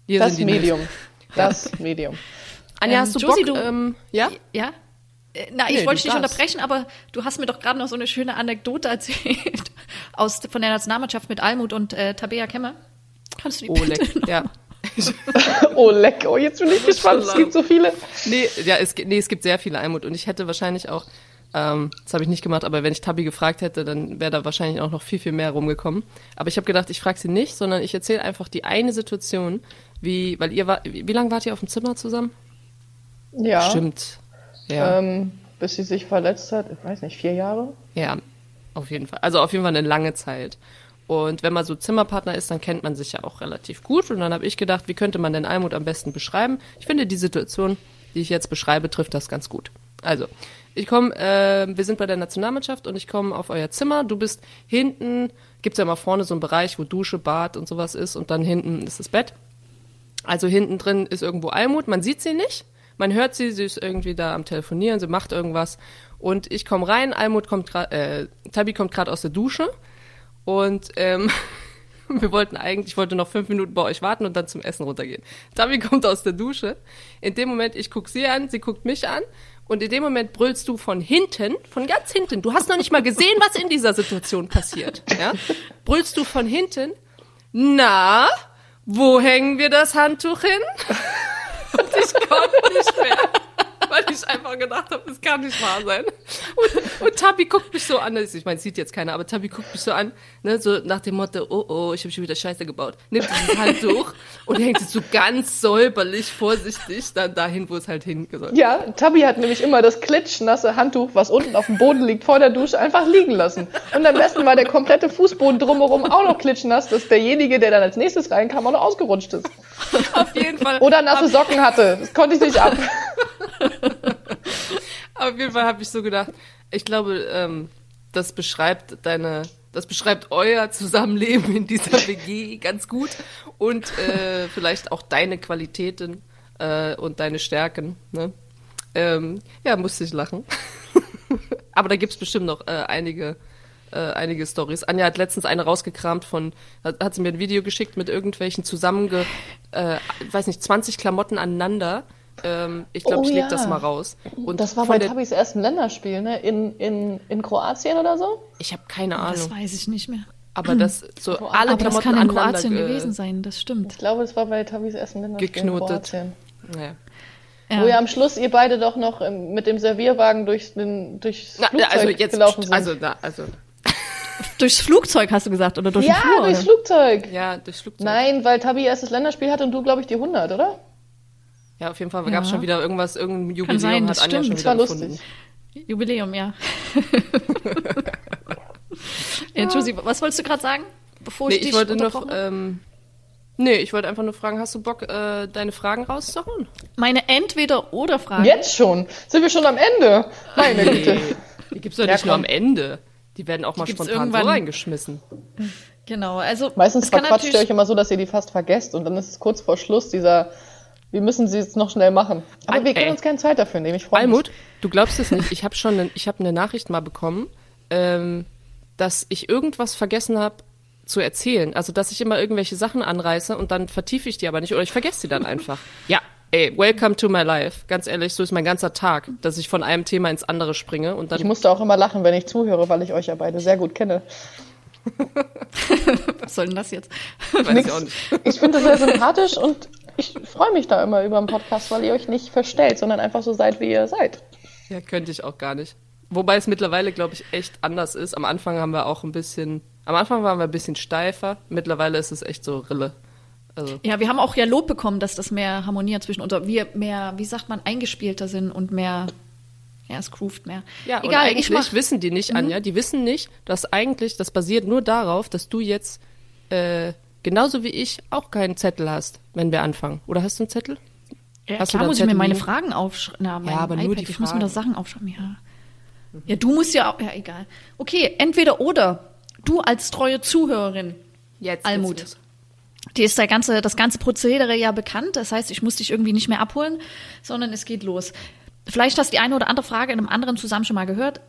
Wir das sind die Medium. Das Medium. Anja, Ähm, hast du Josie, Bock? du- ähm, ja? Ja? Äh, Na, Nee, ich du wollte dich nicht unterbrechen, aber du hast mir doch gerade noch so eine schöne Anekdote erzählt aus, von der Nationalmannschaft mit Almut und äh, Tabea Kemmer. Kannst du die bitte Oleg, noch- ja. Oh, leck. Oh, jetzt bin ich gespannt. Es gibt so viele. Nee, ja, es, gibt- nee, es gibt sehr viele Almut und ich hätte wahrscheinlich auch, ähm, das habe ich nicht gemacht, aber wenn ich Tabi gefragt hätte, dann wäre da wahrscheinlich auch noch viel, viel mehr rumgekommen. Aber ich habe gedacht, ich frage sie nicht, sondern ich erzähle einfach die eine Situation, wie, weil ihr war, wie, lange wart ihr auf dem Zimmer zusammen? Ja. Stimmt. Ja. Ähm, bis sie sich verletzt hat, ich weiß nicht, vier Jahre? Ja, auf jeden Fall. Also auf jeden Fall eine lange Zeit. Und wenn man so Zimmerpartner ist, dann kennt man sich ja auch relativ gut. Und dann habe ich gedacht, wie könnte man denn Almut am besten beschreiben? Ich finde, die Situation, die ich jetzt beschreibe, trifft das ganz gut. Also, ich komme, äh, wir sind bei der Nationalmannschaft und ich komme auf euer Zimmer. Du bist hinten, gibt's ja mal vorne so einen Bereich, wo Dusche, Bad und sowas ist und dann hinten ist das Bett. Also hinten drin ist irgendwo Almut, man sieht sie nicht, man hört sie, sie ist irgendwie da am Telefonieren, sie macht irgendwas und ich komme rein, Almut kommt gerade, äh, Tabi kommt gerade aus der Dusche und ähm, wir wollten eigentlich, ich wollte noch fünf Minuten bei euch warten und dann zum Essen runtergehen. Tabi kommt aus der Dusche, in dem Moment, ich guck sie an, sie guckt mich an und in dem Moment brüllst du von hinten, von ganz hinten, du hast noch nicht mal gesehen, was in dieser Situation passiert, ja? Brüllst du von hinten, na, wo hängen wir das Handtuch hin? Und ich konnte nicht ich einfach gedacht habe, das kann nicht wahr sein. Und, und Tabi guckt mich so an, ich meine, sieht jetzt keiner, aber Tabi guckt mich so an, ne, so nach dem Motto, oh oh, ich habe schon wieder Scheiße gebaut. Nimmt dieses Handtuch und hängt es so ganz säuberlich, vorsichtig dann dahin, wo es halt hingesollt. Ja, Tabi hat nämlich immer das klitschnasse Handtuch, was unten auf dem Boden liegt, vor der Dusche einfach liegen lassen. Und am besten war der komplette Fußboden drumherum auch noch klitschnass, dass derjenige, der dann als nächstes reinkam, auch noch ausgerutscht ist. Auf jeden Fall. Oder nasse Socken hatte. Das konnte ich nicht ab. Auf jeden Fall habe ich so gedacht, ich glaube, ähm, das beschreibt deine, das beschreibt euer Zusammenleben in dieser WG ganz gut und äh, vielleicht auch deine Qualitäten äh, und deine Stärken. Ne? Ähm, ja, musste ich lachen. Aber da gibt's bestimmt noch äh, einige, äh, einige Stories. Anja hat letztens eine rausgekramt von, hat, hat sie mir ein Video geschickt mit irgendwelchen zusammenge, äh, weiß nicht, 20 Klamotten aneinander. Ähm, ich glaube, Oh ich leg ja. das mal raus. Und Das war bei der- Tabis ersten Länderspiel, ne? In, in, in Kroatien oder so? Ich habe keine Das Ahnung. weiß ich nicht mehr. Aber das so alle Aber das Klamotten kann in Kroatien ge- gewesen sein, das stimmt. Ich glaube, es war bei Tabis ersten Länderspiel Geknotet. in Kroatien. Ja. Ja. Wo ja am Schluss ihr beide doch noch ähm, mit dem Servierwagen durch den, durchs Na, Flugzeug also jetzt, gelaufen sind. also da, also Durchs Flugzeug hast du gesagt oder durch ja, den Flur? durchs oder? Flugzeug. ja durchs Flugzeug. Nein, weil Tabi erstes Länderspiel hatte und du, glaube ich, die 100, oder? Ja, auf jeden Fall Ja. gab es schon wieder irgendwas, irgendein Jubiläum sein, hat das Anja schon stimmt. Das wieder war gefunden. lustig. Jubiläum, ja. ja Josie, was wolltest du gerade sagen? Bevor Nee, ich dich ich wollte noch, ähm, nee, ich wollte einfach nur fragen, hast du Bock, äh, deine Fragen rauszuhauen? Meine Entweder-Oder-Frage. Jetzt schon. Sind wir schon am Ende? Meine Güte. Die gibt's doch Ja, nicht nur komm. am Ende. Die werden auch mal spontan so irgendwann. reingeschmissen. Genau, also Meistens verquatscht ihr euch immer so, dass ihr die fast vergesst und dann ist es kurz vor Schluss dieser, wir müssen sie jetzt noch schnell machen. Aber Al- wir können ey. uns keine Zeit dafür nehmen. Ich freue mich. Almut, du glaubst es nicht. Ich habe schon, ne, ich habe eine Nachricht mal bekommen, ähm, dass ich irgendwas vergessen habe zu erzählen. Also, dass ich immer irgendwelche Sachen anreiße und dann vertiefe ich die aber nicht oder ich vergesse die dann einfach. Ja, ey, welcome to my life. Ganz ehrlich, so ist mein ganzer Tag, dass ich von einem Thema ins andere springe und dann Ich musste auch immer lachen, wenn ich zuhöre, weil ich euch ja beide sehr gut kenne. was soll denn das jetzt? weiß ich auch nicht. Ich finde das sehr sympathisch und ich freue mich da immer über den Podcast, weil ihr euch nicht verstellt, sondern einfach so seid, wie ihr seid. Ja, könnte ich auch gar nicht. Wobei es mittlerweile, glaube ich, echt anders ist. Am Anfang haben wir auch ein bisschen, am Anfang waren wir ein bisschen steifer. Mittlerweile ist es echt so Rille. Also, Ja, wir haben auch ja Lob bekommen, dass das mehr harmoniert zwischen uns, wir mehr, wie sagt man, eingespielter sind und mehr, ja, es groovt mehr. ja, und Egal, eigentlich ich mach, wissen die nicht, Anja, die wissen nicht, dass eigentlich, das basiert nur darauf, dass du jetzt, äh, genauso wie ich, auch keinen Zettel hast, wenn wir anfangen. Oder hast du einen Zettel? ja, hast du klar da muss ich mir Zettel meine liegen? Fragen aufschreiben. Mein aber nur iPad, die ich muss mir da Fragen. Sachen aufschreiben, ja. Ja, du musst ja auch, ja, egal. Okay, entweder oder. Du als treue Zuhörerin, Jetzt. Almut. los. dir ist der ganze, das ganze Prozedere ja bekannt. Das heißt, ich muss dich irgendwie nicht mehr abholen, sondern es geht los. Vielleicht hast du die eine oder andere Frage in einem anderen Zusammenhang schon mal gehört.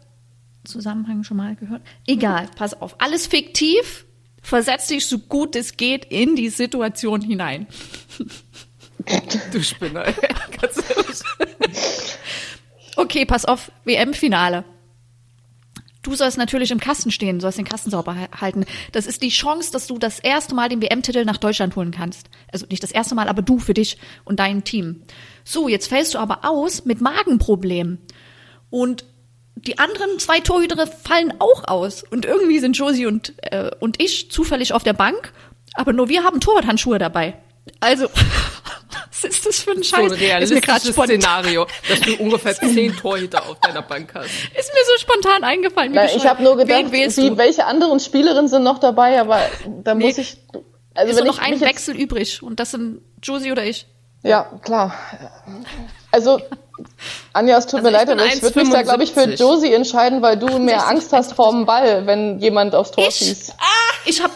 Zusammenhang schon mal gehört. Egal, pass auf. Alles fiktiv. Versetz dich so gut es geht in die Situation hinein. Du Spinner, ey. Ganz ehrlich. Okay, pass auf, WM-Finale. Du sollst natürlich im Kasten stehen, sollst den Kasten sauber ha- halten. Das ist die Chance, dass du das erste Mal den WM-Titel nach Deutschland holen kannst. Also nicht das erste Mal, aber du für dich und dein Team. So, jetzt fällst du aber aus mit Magenproblemen. Und die anderen zwei Torhüter fallen auch aus. Und irgendwie sind Josie und, äh, und ich zufällig auf der Bank, aber nur wir haben Torwarthandschuhe dabei. Also, Was ist das für ein So ein Scheiß? ist mir gerade realistisches Szenario, dass du ungefähr zehn Torhüter auf deiner Bank hast. ist mir so spontan eingefallen. wie Nein, ich habe nur gedacht, wie, welche anderen Spielerinnen sind noch dabei, aber da Nee. muss ich. Also ist wenn noch ein Wechsel übrig und das sind Josie oder ich. Ja, klar. Also, Anja, es tut Also mir leid, aber ich würde mich da, glaube ich, für 1,75. Josie entscheiden, weil du mehr Angst hast vor dem Ball, wenn jemand aufs Tor Ich? schießt. Ich habe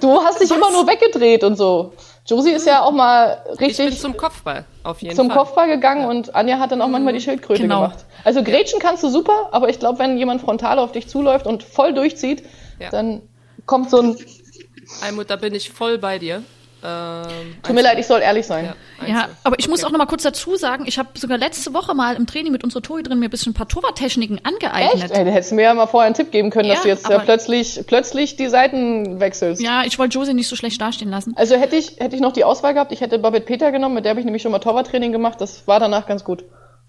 Du hast dich immer nur weggedreht und so. Josie ist ja auch mal Ich bin richtig zum Kopfball, auf jeden zum Fall. Kopfball gegangen und Anja hat dann auch manchmal die Schildkröte Genau. gemacht. Also Gretchen kannst du super, aber ich glaube, wenn jemand frontal auf dich zuläuft und voll durchzieht, Ja. dann kommt so ein. Almut, da bin ich voll bei dir. Ähm, Tut mir leid, ich soll ehrlich sein. Ja, Ja, aber ich muss Okay. auch noch mal kurz dazu sagen, ich habe sogar letzte Woche mal im Training mit unserer Torhüterin mir ein bisschen ein paar Torwarttechniken angeeignet. Echt? Ey, du hättest mir ja mal vorher einen Tipp geben können, dass Ja, du jetzt ja aber- plötzlich, plötzlich die Seiten wechselst. Ja, ich wollte Josie nicht so schlecht dastehen lassen. Also hätte ich, hätte ich noch die Auswahl gehabt, ich hätte Babette Peter genommen, mit der habe ich nämlich schon mal Torwarttraining gemacht, das war danach ganz gut.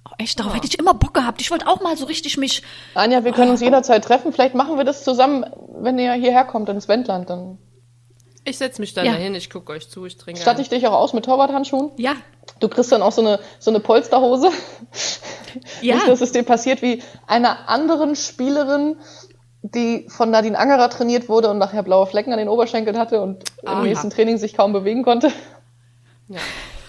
Oh, echt, darauf hätte ich immer Bock gehabt. Ich wollte auch mal so richtig mich. Anja, wir Oh. können uns jederzeit treffen, vielleicht machen wir das zusammen, wenn ihr hierher kommt ins Wendland, dann Ich setze mich dann Ja. dahin, ich gucke euch zu, ich trinke. statte ich dich auch aus mit Torwarthandschuhen. Ja, Du kriegst dann auch so eine, so eine Polsterhose. ja. Nicht, dass es dir passiert wie einer anderen Spielerin, die von Nadine Angerer trainiert wurde und nachher blaue Flecken an den Oberschenkeln hatte und Aha. im nächsten Training sich kaum bewegen konnte. Ja,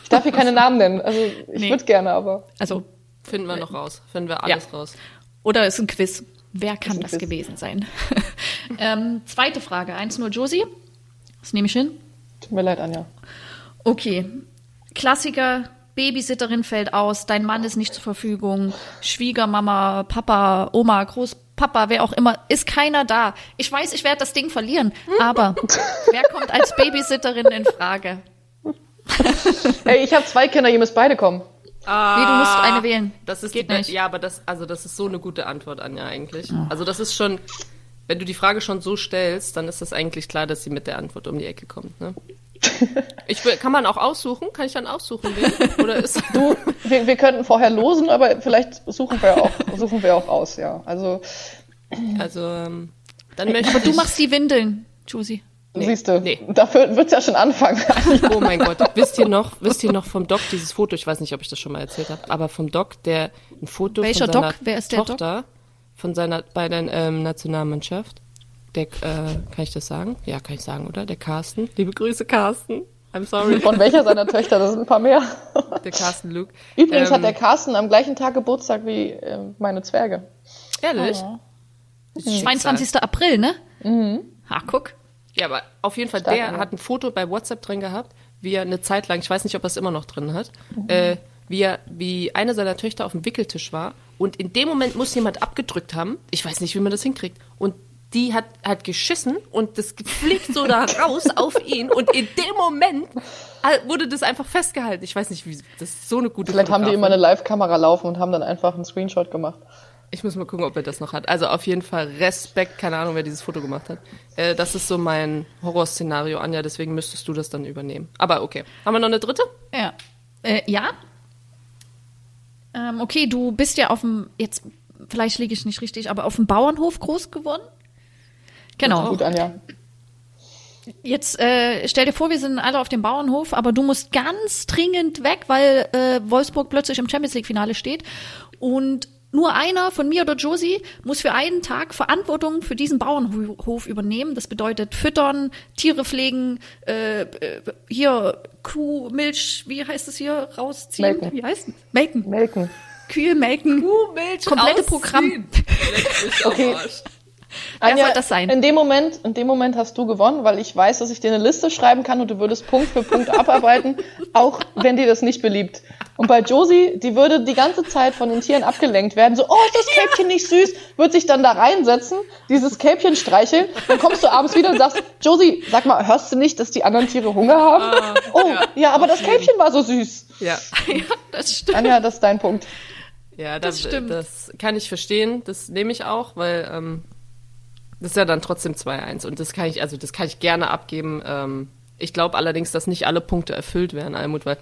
Ich darf hier keine Namen nennen. Also ich Nee. würde gerne, aber Also, finden wir noch raus. Finden wir alles raus. oder ist ein Quiz. Wer kann das Quiz. gewesen sein? ähm, zweite Frage. 1-0 Josie. Das nehme ich hin. tut mir leid, Anja. Okay. Klassiker. Babysitterin fällt aus, dein Mann ist nicht zur Verfügung, Schwiegermama, Papa, Oma, Großpapa, wer auch immer, ist keiner da. Ich weiß, ich werde das Ding verlieren, aber wer kommt als Babysitterin in Frage? Hey, ich habe zwei Kinder, ihr müsst beide kommen. Nee, du musst eine wählen. Das ist Geht die, nicht. Ja, aber das, also das ist so eine gute Antwort, Anja, eigentlich. Also das ist schon, wenn du die Frage schon so stellst, dann ist das eigentlich klar, dass sie mit der Antwort um die Ecke kommt. Ne? Ich will, kann man auch aussuchen? Kann ich dann aussuchen? Wen? Oder ist Du, wir, wir könnten vorher losen, aber vielleicht suchen wir auch, suchen wir auch aus, ja. Also also ähm, dann möchte Aber du ich, machst die Windeln, Josie. Nee, siehst du, nee. dafür wird's ja schon anfangen. Oh mein Gott, wisst ihr noch, wisst ihr noch vom Doc dieses Foto? Ich weiß nicht, ob ich das schon mal erzählt habe, aber vom Doc, der ein Foto Welcher von seiner Doc? Wer ist der Doc? Von seiner bei der ähm, Nationalmannschaft. Der, äh, kann ich das sagen? Ja, kann ich sagen, oder? Der Carsten. Liebe Grüße, Carsten. I'm sorry. Von welcher seiner Töchter? Das sind ein paar mehr. Der Carsten Luke. Übrigens Ähm, hat der Carsten am gleichen Tag Geburtstag wie äh, meine Zwerge. Ehrlich? Das ist Schicksal. 22. April, ne? Mhm. Ha, guck. Ja, aber auf jeden Fall, Stark, der ja. hat ein Foto bei WhatsApp drin gehabt, wie er eine Zeit lang, ich weiß nicht, ob er es immer noch drin hat, äh, wie er, wie eine seiner Töchter auf dem Wickeltisch war und in dem Moment muss jemand abgedrückt haben. Ich weiß nicht, wie man das hinkriegt. Und die hat, hat geschissen und das fliegt so da raus auf ihn und in dem Moment äh, wurde das einfach festgehalten. Ich weiß nicht, wie, das ist so eine gute Vielleicht haben die immer eine Live-Kamera laufen und haben dann einfach einen Screenshot gemacht. Ich muss mal gucken, ob er das noch hat. Also auf jeden Fall Respekt, keine Ahnung, wer dieses Foto gemacht hat. Äh, das ist so mein Horrorszenario, Anja, deswegen müsstest du das dann übernehmen. Aber okay. Haben wir noch eine dritte? Ja. Äh, ja. Ähm, okay, du bist ja auf dem, jetzt, vielleicht liege ich nicht richtig, aber auf dem Bauernhof groß geworden? Genau. Gut, Anja. Jetzt äh, stell dir vor, wir sind alle auf dem Bauernhof, aber du musst ganz dringend weg, weil äh, Wolfsburg plötzlich im Champions League Finale steht und nur einer von mir oder Josie muss für einen Tag Verantwortung für diesen Bauernhof übernehmen. Das bedeutet füttern, Tiere pflegen, äh, äh, hier Kuh, Milch, wie heißt es hier, rausziehen? Melken. Wie heißt es? Melken. Melken. Kühe melken. Milch Komplette Programm. Okay. Wer Anja, soll das sein? In dem Moment, in dem Moment hast du gewonnen, weil ich weiß, dass ich dir eine Liste schreiben kann und du würdest Punkt für Punkt abarbeiten, auch wenn dir das nicht beliebt. Und bei Josie, die würde die ganze Zeit von den Tieren abgelenkt werden, so, oh, ist das Kälbchen nicht süß, wird sich dann da reinsetzen, dieses Kälbchen streicheln, dann kommst du abends wieder und sagst, Josie, sag mal, hörst du nicht, dass die anderen Tiere Hunger haben? oh, ja, aber das Kälbchen war so süß. Ja, ja, das stimmt. Anja, das ist dein Punkt. ja das, Das stimmt. das kann ich verstehen. Das nehme ich auch, weil ähm, das ist ja dann trotzdem 2-1 und das kann ich, also das kann ich gerne abgeben. Ähm, ich glaube allerdings, dass nicht alle Punkte erfüllt werden, Almut, weil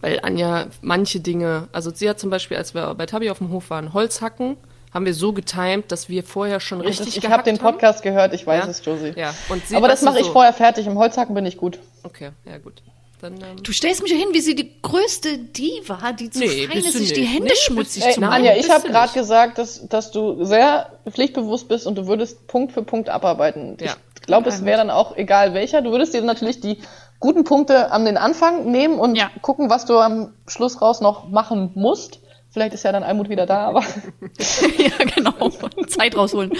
weil Anja manche Dinge, also sie hat zum Beispiel, als wir bei Tabi auf dem Hof waren, Holz hacken, haben wir so getimed, dass wir vorher schon richtig ich gehackt habe den Podcast gehört, ich weiß Ja? es, Josie. Ja, Aber das mache ich so- vorher fertig. Im Holzhacken bin ich gut. Okay, ja gut. Dann. Ähm, Du stellst mich hier hin, wie sie die größte Diva, die zu Nee, fein ist, sich die nicht. Hände Nee, schmutzig Ey, zu machen. Anja, ich habe gerade gesagt, dass, dass du sehr pflichtbewusst bist und du würdest Punkt für Punkt abarbeiten. Ja. Ich glaube, es wäre dann auch egal welcher. Du würdest dir natürlich die guten Punkte an den Anfang nehmen und Ja. gucken, was du am Schluss raus noch machen musst. Vielleicht ist ja dann Almut wieder da, aber ja, genau. Zeit rausholen.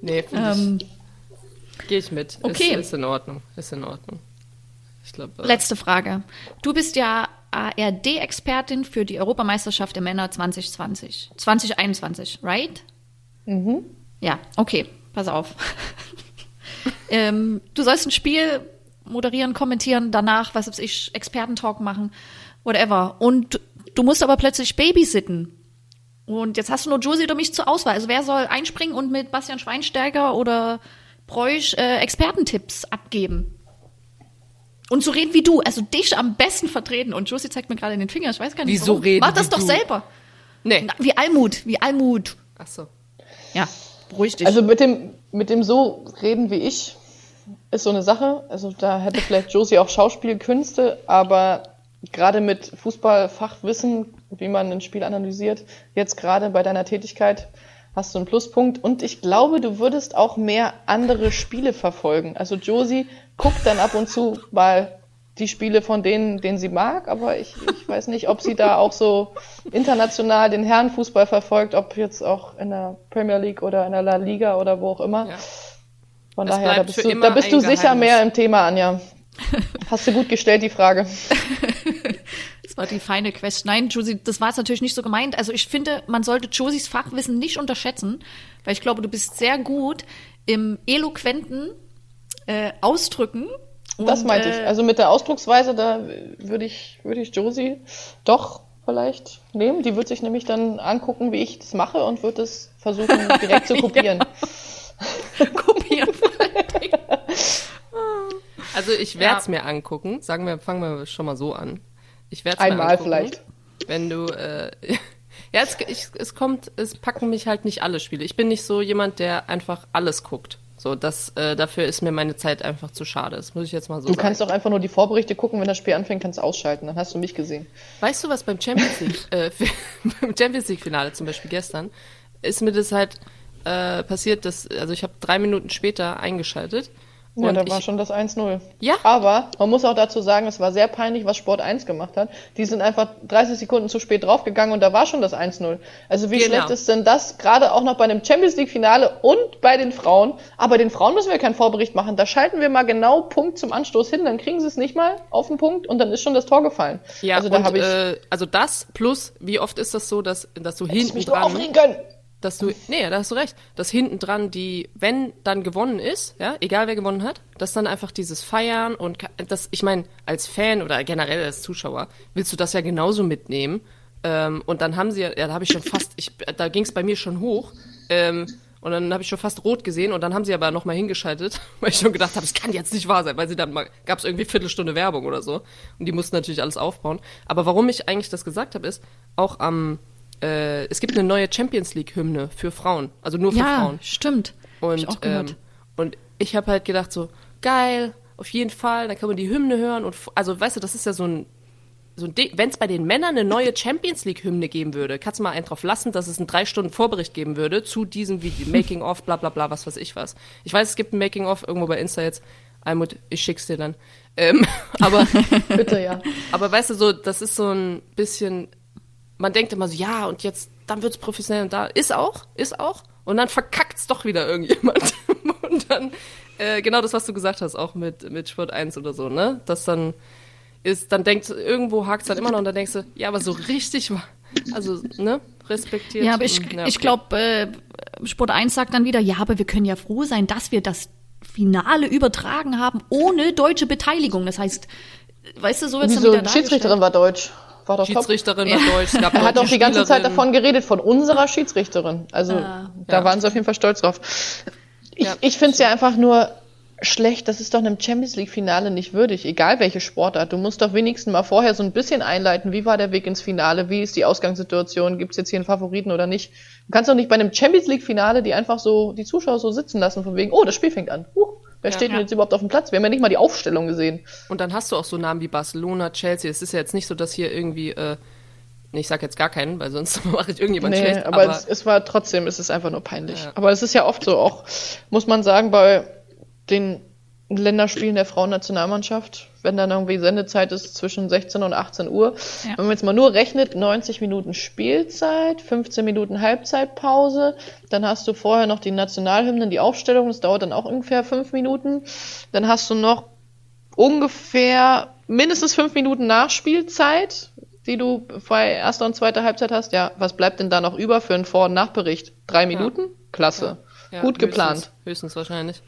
nee, finde Ähm, ich. Gehe ich mit. okay. Ist, ist in Ordnung. Ist in Ordnung. Ich glaube. Äh, letzte Frage. Du bist ja ARD-Expertin für die Europameisterschaft der Männer 2020. 2021, right? Mhm. Ja, okay. Pass auf. ähm, du sollst ein Spiel moderieren, kommentieren, danach, was weiß ich, Expertentalk machen, whatever. Und du musst aber plötzlich babysitten. Und jetzt hast du nur Josie oder mich zur Auswahl. Also wer soll einspringen und mit Bastian Schweinsteiger oder Preusch äh, Expertentipps abgeben? Und so reden wie du, also dich am besten vertreten. Und Josie zeigt mir gerade den Finger, ich weiß gar nicht Wieso warum. reden Mach das wie doch du? selber. nee. Na, Wie Almut, wie Almut. Ach so. Ja, beruhig dich. also mit dem, mit dem so reden wie ich ist so eine Sache. Also da hätte vielleicht Josie auch Schauspielkünste, aber gerade mit Fußballfachwissen, wie man ein Spiel analysiert, jetzt gerade bei deiner Tätigkeit hast du einen Pluspunkt. Und ich glaube, du würdest auch mehr andere Spiele verfolgen. Also Josie guckt dann ab und zu mal die Spiele von denen, den sie mag, aber ich, ich weiß nicht, ob sie da auch so international den Herrenfußball verfolgt, ob jetzt auch in der Premier League oder in der La Liga oder wo auch immer. Ja. Von Es daher, da bist du, da bist du sicher Geheimnis. mehr im Thema, Anja. Hast du gut gestellt, die Frage. Das war die feine Question. Nein, Josie, das war jetzt natürlich nicht so gemeint. Also ich finde, man sollte Josies Fachwissen nicht unterschätzen, weil ich glaube, du bist sehr gut im eloquenten äh, Ausdrücken. Und, Das meinte ich. äh, Also mit der Ausdrucksweise, da würde ich, würde ich Josie doch vielleicht nehmen. Die wird sich nämlich dann angucken, wie ich das mache und wird es versuchen, direkt zu kopieren. kopieren. Also ich werde es Ja. mir angucken. Sagen wir, fangen wir schon mal so an. Ich werde Einmal vielleicht. Wenn du, äh, ja, es, ich, es kommt, es packen mich halt nicht alle Spiele. Ich bin nicht so jemand, der einfach alles guckt. So, das, äh, dafür ist mir meine Zeit einfach zu schade. Das muss ich jetzt mal so Du sagen. kannst doch einfach nur die Vorberichte gucken, wenn das Spiel anfängt, kannst du ausschalten. Dann hast du mich gesehen. Weißt du, was beim Champions League, äh, beim Champions League Finale zum Beispiel gestern, ist mir das halt äh, passiert, dass, also ich habe drei Minuten später eingeschaltet. Ja, und da ich, war schon das 1-0. Ja. Aber man muss auch dazu sagen, es war sehr peinlich, was Sport 1 gemacht hat. Die sind einfach 30 Sekunden zu spät draufgegangen und da war schon das 1-0. Also wie Genau. schlecht ist denn das, gerade auch noch bei einem Champions League Finale und bei den Frauen. Aber bei den Frauen müssen wir keinen Vorbericht machen. Da schalten wir mal genau Punkt zum Anstoß hin, dann kriegen sie es nicht mal auf den Punkt und dann ist schon das Tor gefallen. ja, also da und, habe ich äh, also das plus, wie oft ist das so, dass, dass du hätte ich hinten mich nur dran, aufregen können. Dass du, nee, da hast du recht, dass hinten dran die, wenn dann gewonnen ist, ja, egal wer gewonnen hat, dass dann einfach dieses Feiern und das, ich meine, als Fan oder generell als Zuschauer willst du das ja genauso mitnehmen. Ähm, und dann haben sie, ja, da habe ich schon fast, ich, da ging es bei mir schon hoch. Ähm, und dann habe ich schon fast rot gesehen und dann haben sie aber nochmal hingeschaltet, weil ich schon gedacht habe, es kann jetzt nicht wahr sein, weil sie dann mal, gab es irgendwie Viertelstunde Werbung oder so. Und die mussten natürlich alles aufbauen. Aber warum ich eigentlich das gesagt habe, ist, auch am, äh, es gibt eine neue Champions League-Hymne für Frauen, also nur für Ja, Frauen. stimmt. Hab Und, ich auch ähm, und ich habe halt gedacht so, geil, auf jeden Fall, dann kann man die Hymne hören und also weißt du, das ist ja so ein so ein wenn es bei den Männern eine neue Champions League Hymne geben würde, kannst du mal einen drauf lassen, dass es einen drei Stunden Vorbericht geben würde zu diesem Video, Making of, bla bla bla, was weiß ich was. Ich weiß, es gibt ein Making of irgendwo bei Insta jetzt. Almut, ich schick's dir dann. Ähm, aber Bitte, ja. aber weißt du, so, das ist so ein bisschen, man denkt immer so, ja, und jetzt, dann wird's professionell und da. Ist auch, ist auch. Und dann verkackt's doch wieder irgendjemand. und dann, äh, genau das, was du gesagt hast, auch mit, mit Sport 1 oder so, ne? Das dann ist, dann denkt, irgendwo hakt's dann immer noch und dann denkst du, ja, aber so richtig, wa- also, ne? Respektiert. Ja, aber ich, und- ja, ich okay. glaube, äh, Sport 1 sagt dann wieder, ja, aber wir können ja froh sein, dass wir das Finale übertragen haben, ohne deutsche Beteiligung. Das heißt, weißt du, so wird's dann Wieso? wieder Die Schiedsrichterin war deutsch. War doch top. Schiedsrichterin war deutsch, es gab Er hat auch die ganze Zeit davon geredet, von unserer Schiedsrichterin. Also Ah. da Ja. waren sie auf jeden Fall stolz drauf. Ich, Ja. ich finde es ja einfach nur schlecht, das ist doch einem Champions League-Finale nicht würdig, egal welche Sportart. Du musst doch wenigstens mal vorher so ein bisschen einleiten, wie war der Weg ins Finale, wie ist die Ausgangssituation, gibt es jetzt hier einen Favoriten oder nicht. Du kannst doch nicht bei einem Champions League-Finale die einfach so, die Zuschauer so sitzen lassen, von wegen, oh, das Spiel fängt an. Huh, Wer steht denn Ja. jetzt überhaupt auf dem Platz? Wir haben ja nicht mal die Aufstellung gesehen. Und dann hast du auch so Namen wie Barcelona, Chelsea. Es ist ja jetzt nicht so, dass hier irgendwie, äh, ich sag jetzt gar keinen, weil sonst mache ich irgendjemand Nee, schlecht. aber, es, es war trotzdem, es ist einfach nur peinlich. Ja. Aber es ist ja oft so, auch, muss man sagen, bei den Länderspielen der Frauennationalmannschaft, wenn dann irgendwie Sendezeit ist zwischen 16 und 18 Uhr. Ja. Wenn man jetzt mal nur rechnet, 90 Minuten Spielzeit, 15 Minuten Halbzeitpause, dann hast du vorher noch die Nationalhymnen, die Aufstellung, das dauert dann auch ungefähr fünf Minuten. Dann hast du noch ungefähr mindestens fünf Minuten Nachspielzeit, die du bei erster und zweiter Halbzeit hast. Ja, was bleibt denn da noch über für einen Vor- und Nachbericht? Drei Minuten? Klasse. Ja, Gut geplant. Höchstens, höchstens wahrscheinlich.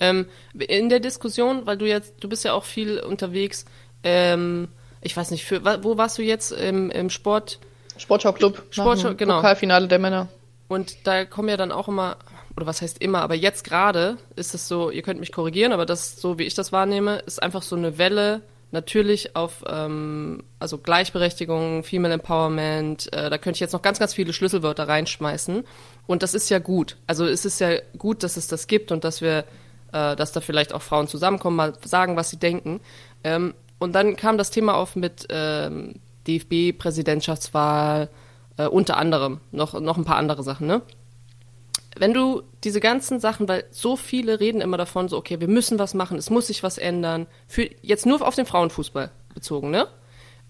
Ähm, in der Diskussion, weil du jetzt, du bist ja auch viel unterwegs, ähm, ich weiß nicht, für, wo warst du jetzt im, im Sport? Sportschau-Club. Sportschau- dem genau. Pokalfinale der Männer. Und da kommen ja dann auch immer, oder was heißt immer, aber jetzt gerade ist es so, ihr könnt mich korrigieren, aber das, so wie ich das wahrnehme, ist einfach so eine Welle, natürlich auf, ähm, also Gleichberechtigung, Female Empowerment, äh, da könnte ich jetzt noch ganz, ganz viele Schlüsselwörter reinschmeißen. Und das ist ja gut. Also es ist ja gut, dass es das gibt und dass wir, äh, dass da vielleicht auch Frauen zusammenkommen, mal sagen, was sie denken. Ähm, und dann kam das Thema auf mit ähm, DFB-Präsidentschaftswahl, äh, unter anderem, noch, noch ein paar andere Sachen, ne? wenn du diese ganzen Sachen, weil so viele reden immer davon, so, okay, wir müssen was machen, es muss sich was ändern, für, jetzt nur auf den Frauenfußball bezogen, ne?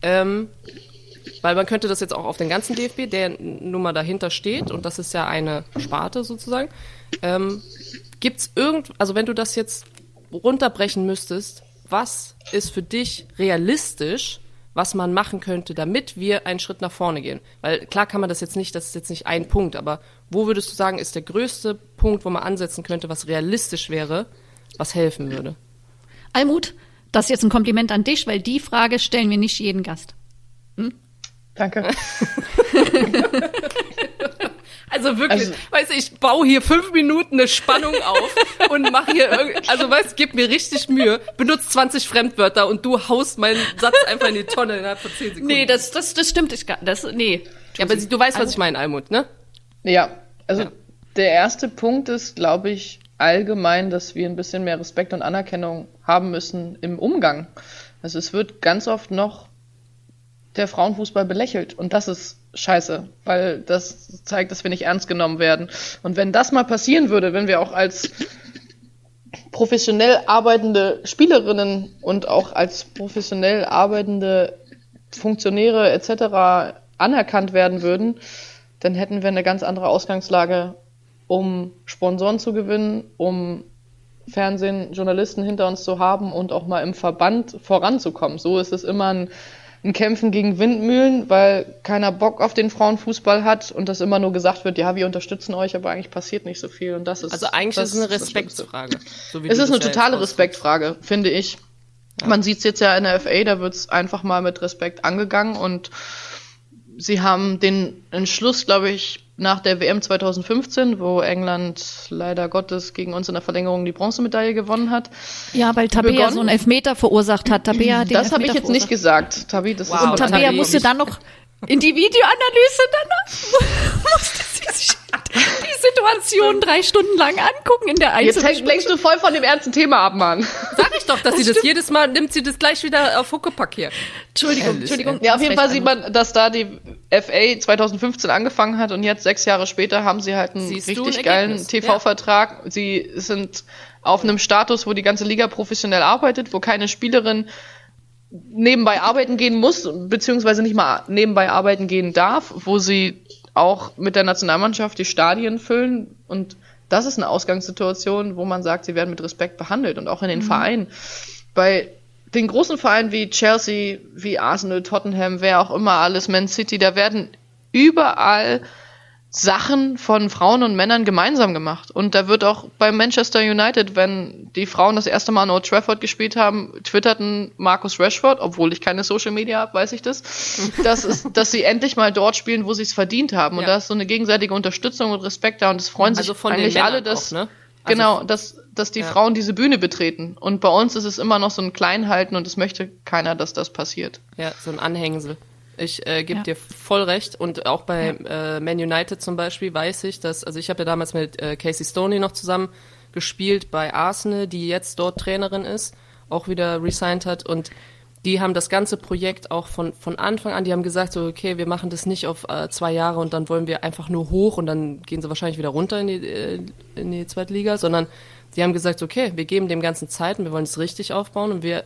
Ähm, weil man könnte das jetzt auch auf den ganzen DFB, der nun mal dahinter steht, und das ist ja eine Sparte sozusagen. Ähm, gibt's irgend, also wenn du das jetzt runterbrechen müsstest, was ist für dich realistisch, was man machen könnte, damit wir einen Schritt nach vorne gehen? Weil klar kann man das jetzt nicht, das ist jetzt nicht ein Punkt, aber wo würdest du sagen, ist der größte Punkt, wo man ansetzen könnte, was realistisch wäre, was helfen würde? Almut, das ist jetzt ein Kompliment an dich, weil die Frage stellen wir nicht jeden Gast. Danke. Also wirklich, Also- weißt du, ich baue hier fünf Minuten eine Spannung auf und mache hier irgend, also weißt, gib mir richtig Mühe, benutzt 20 Fremdwörter und du haust meinen Satz einfach in die Tonne innerhalb von 10 Sekunden. Nee, das, das, das stimmt nicht. gar- Das, nee. ja, aber du weißt, was ich meine, Almut, ne? Ja, also Ja. der erste Punkt ist, glaube ich, allgemein, dass wir ein bisschen mehr Respekt und Anerkennung haben müssen im Umgang. Also es wird ganz oft noch der Frauenfußball belächelt und das ist scheiße, weil das zeigt, dass wir nicht ernst genommen werden. Und wenn das mal passieren würde, wenn wir auch als professionell arbeitende Spielerinnen und auch als professionell arbeitende Funktionäre etc. anerkannt werden würden, dann hätten wir eine ganz andere Ausgangslage, um Sponsoren zu gewinnen, um Fernsehen, Journalisten hinter uns zu haben und auch mal im Verband voranzukommen. So ist es immer ein, ein Kämpfen gegen Windmühlen, weil keiner Bock auf den Frauenfußball hat und das immer nur gesagt wird, ja, wir unterstützen euch, aber eigentlich passiert nicht so viel und das ist Also eigentlich das ist es eine. Respektsfrage. So Es ist eine ja totale. Respektfrage, finde ich. Man sieht es jetzt ja in der FA, da wird es einfach mal mit Respekt angegangen und sie haben den Entschluss, glaube ich, nach der WM 2015, wo England leider Gottes gegen uns in der Verlängerung die Bronzemedaille gewonnen hat. Ja, weil Tabea Begonnen? so einen Elfmeter verursacht hat. Tabea hat den das habe ich jetzt nicht gesagt, Tabi. Das Wow, ist aber Tabea Tabea musste dann noch in die Videoanalyse danach musste sie sich die Situation drei Stunden lang angucken in der Jetzt Einzel. lenkst du voll von dem ernsten Thema ab, Mann. Sag ich doch, dass sie das jedes Mal, nimmt sie das gleich wieder auf Huckepack hier. Entschuldigung, Entschuldigung. Ja, auf jeden Fall sieht man, dass da die FA 2015 angefangen hat und jetzt sechs Jahre später haben sie halt einen Siehst richtig ein geilen TV-Vertrag. Sie sind auf einem Status, wo die ganze Liga professionell arbeitet, wo keine Spielerin nebenbei arbeiten gehen muss, beziehungsweise nicht mal nebenbei arbeiten gehen darf, wo sie auch mit der Nationalmannschaft die Stadien füllen und das ist eine Ausgangssituation, wo man sagt, sie werden mit Respekt behandelt und auch in den Vereinen. Bei den großen Vereinen wie Chelsea, wie Arsenal, Tottenham, wer auch immer alles, Man City, da werden überall Sachen von Frauen und Männern gemeinsam gemacht. Und da wird auch bei Manchester United, wenn die Frauen das erste Mal an Old Trafford gespielt haben, twitterten Marcus Rashford, obwohl ich keine Social Media habe, weiß ich das, dass, es, dass sie endlich mal dort spielen, wo sie es verdient haben. Und Ja. da ist so eine gegenseitige Unterstützung und Respekt da und es freuen sich Also von den eigentlich alle, dass, auch, ne? Also genau, dass, dass die Ja. Frauen diese Bühne betreten. Und bei uns ist es immer noch so ein Kleinhalten und es möchte keiner, dass das passiert. Ja, so ein Anhängsel. Ich äh, gebe Ja. dir voll recht. Und auch bei äh, Man United zum Beispiel weiß ich, dass, also ich habe ja damals mit äh, Casey Stoney noch zusammen gespielt bei Arsenal, die jetzt dort Trainerin ist, auch wieder resigned hat und die haben das ganze Projekt auch von, von Anfang an, die haben gesagt, so, okay, wir machen das nicht auf äh, zwei Jahre und dann wollen wir einfach nur hoch und dann gehen sie wahrscheinlich wieder runter in die, äh, in die zweite Liga, sondern die haben gesagt, okay, wir geben dem Ganzen Zeit und wir wollen es richtig aufbauen und wir,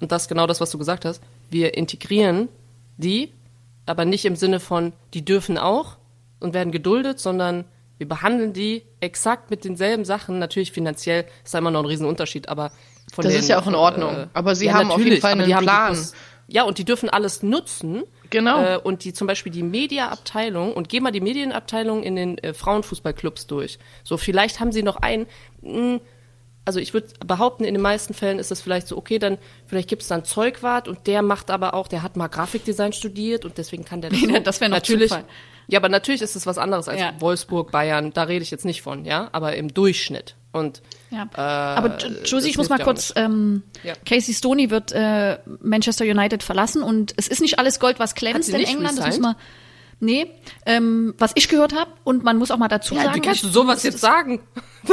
und das ist genau das, was du gesagt hast, wir integrieren die, aber nicht im Sinne von, die dürfen auch und werden geduldet, sondern wir behandeln die exakt mit denselben Sachen. Natürlich finanziell ist da immer noch ein Riesenunterschied, aber von Das den, ist ja auch in Ordnung. äh, Aber sie ja, haben auf jeden Fall einen die haben Plan. Das, ja, und die dürfen alles nutzen. Genau. Äh, und die zum Beispiel die Mediaabteilung und geh mal die Medienabteilung in den äh, Frauenfußballclubs durch. So, vielleicht haben sie noch einen. Mh, also ich würde behaupten, in den meisten Fällen ist das vielleicht so, okay, dann vielleicht gibt es dann Zeugwart und der macht aber auch, der hat mal Grafikdesign studiert und deswegen kann der das. So. Das wär noch natürlich. Zufall. Ja, aber natürlich ist es was anderes als Ja. Wolfsburg, Bayern, da rede ich jetzt nicht von, ja, aber im Durchschnitt. Und Ja. Äh, Aber Josie, ich muss mal ja kurz, ähm, Ja. Casey Stoney wird äh, Manchester United verlassen und es ist nicht alles Gold, was glänzt in England. Das muss man. Nee, ähm, was ich gehört habe und man muss auch mal dazu ja, sagen, wie kannst du das- sowas jetzt sagen?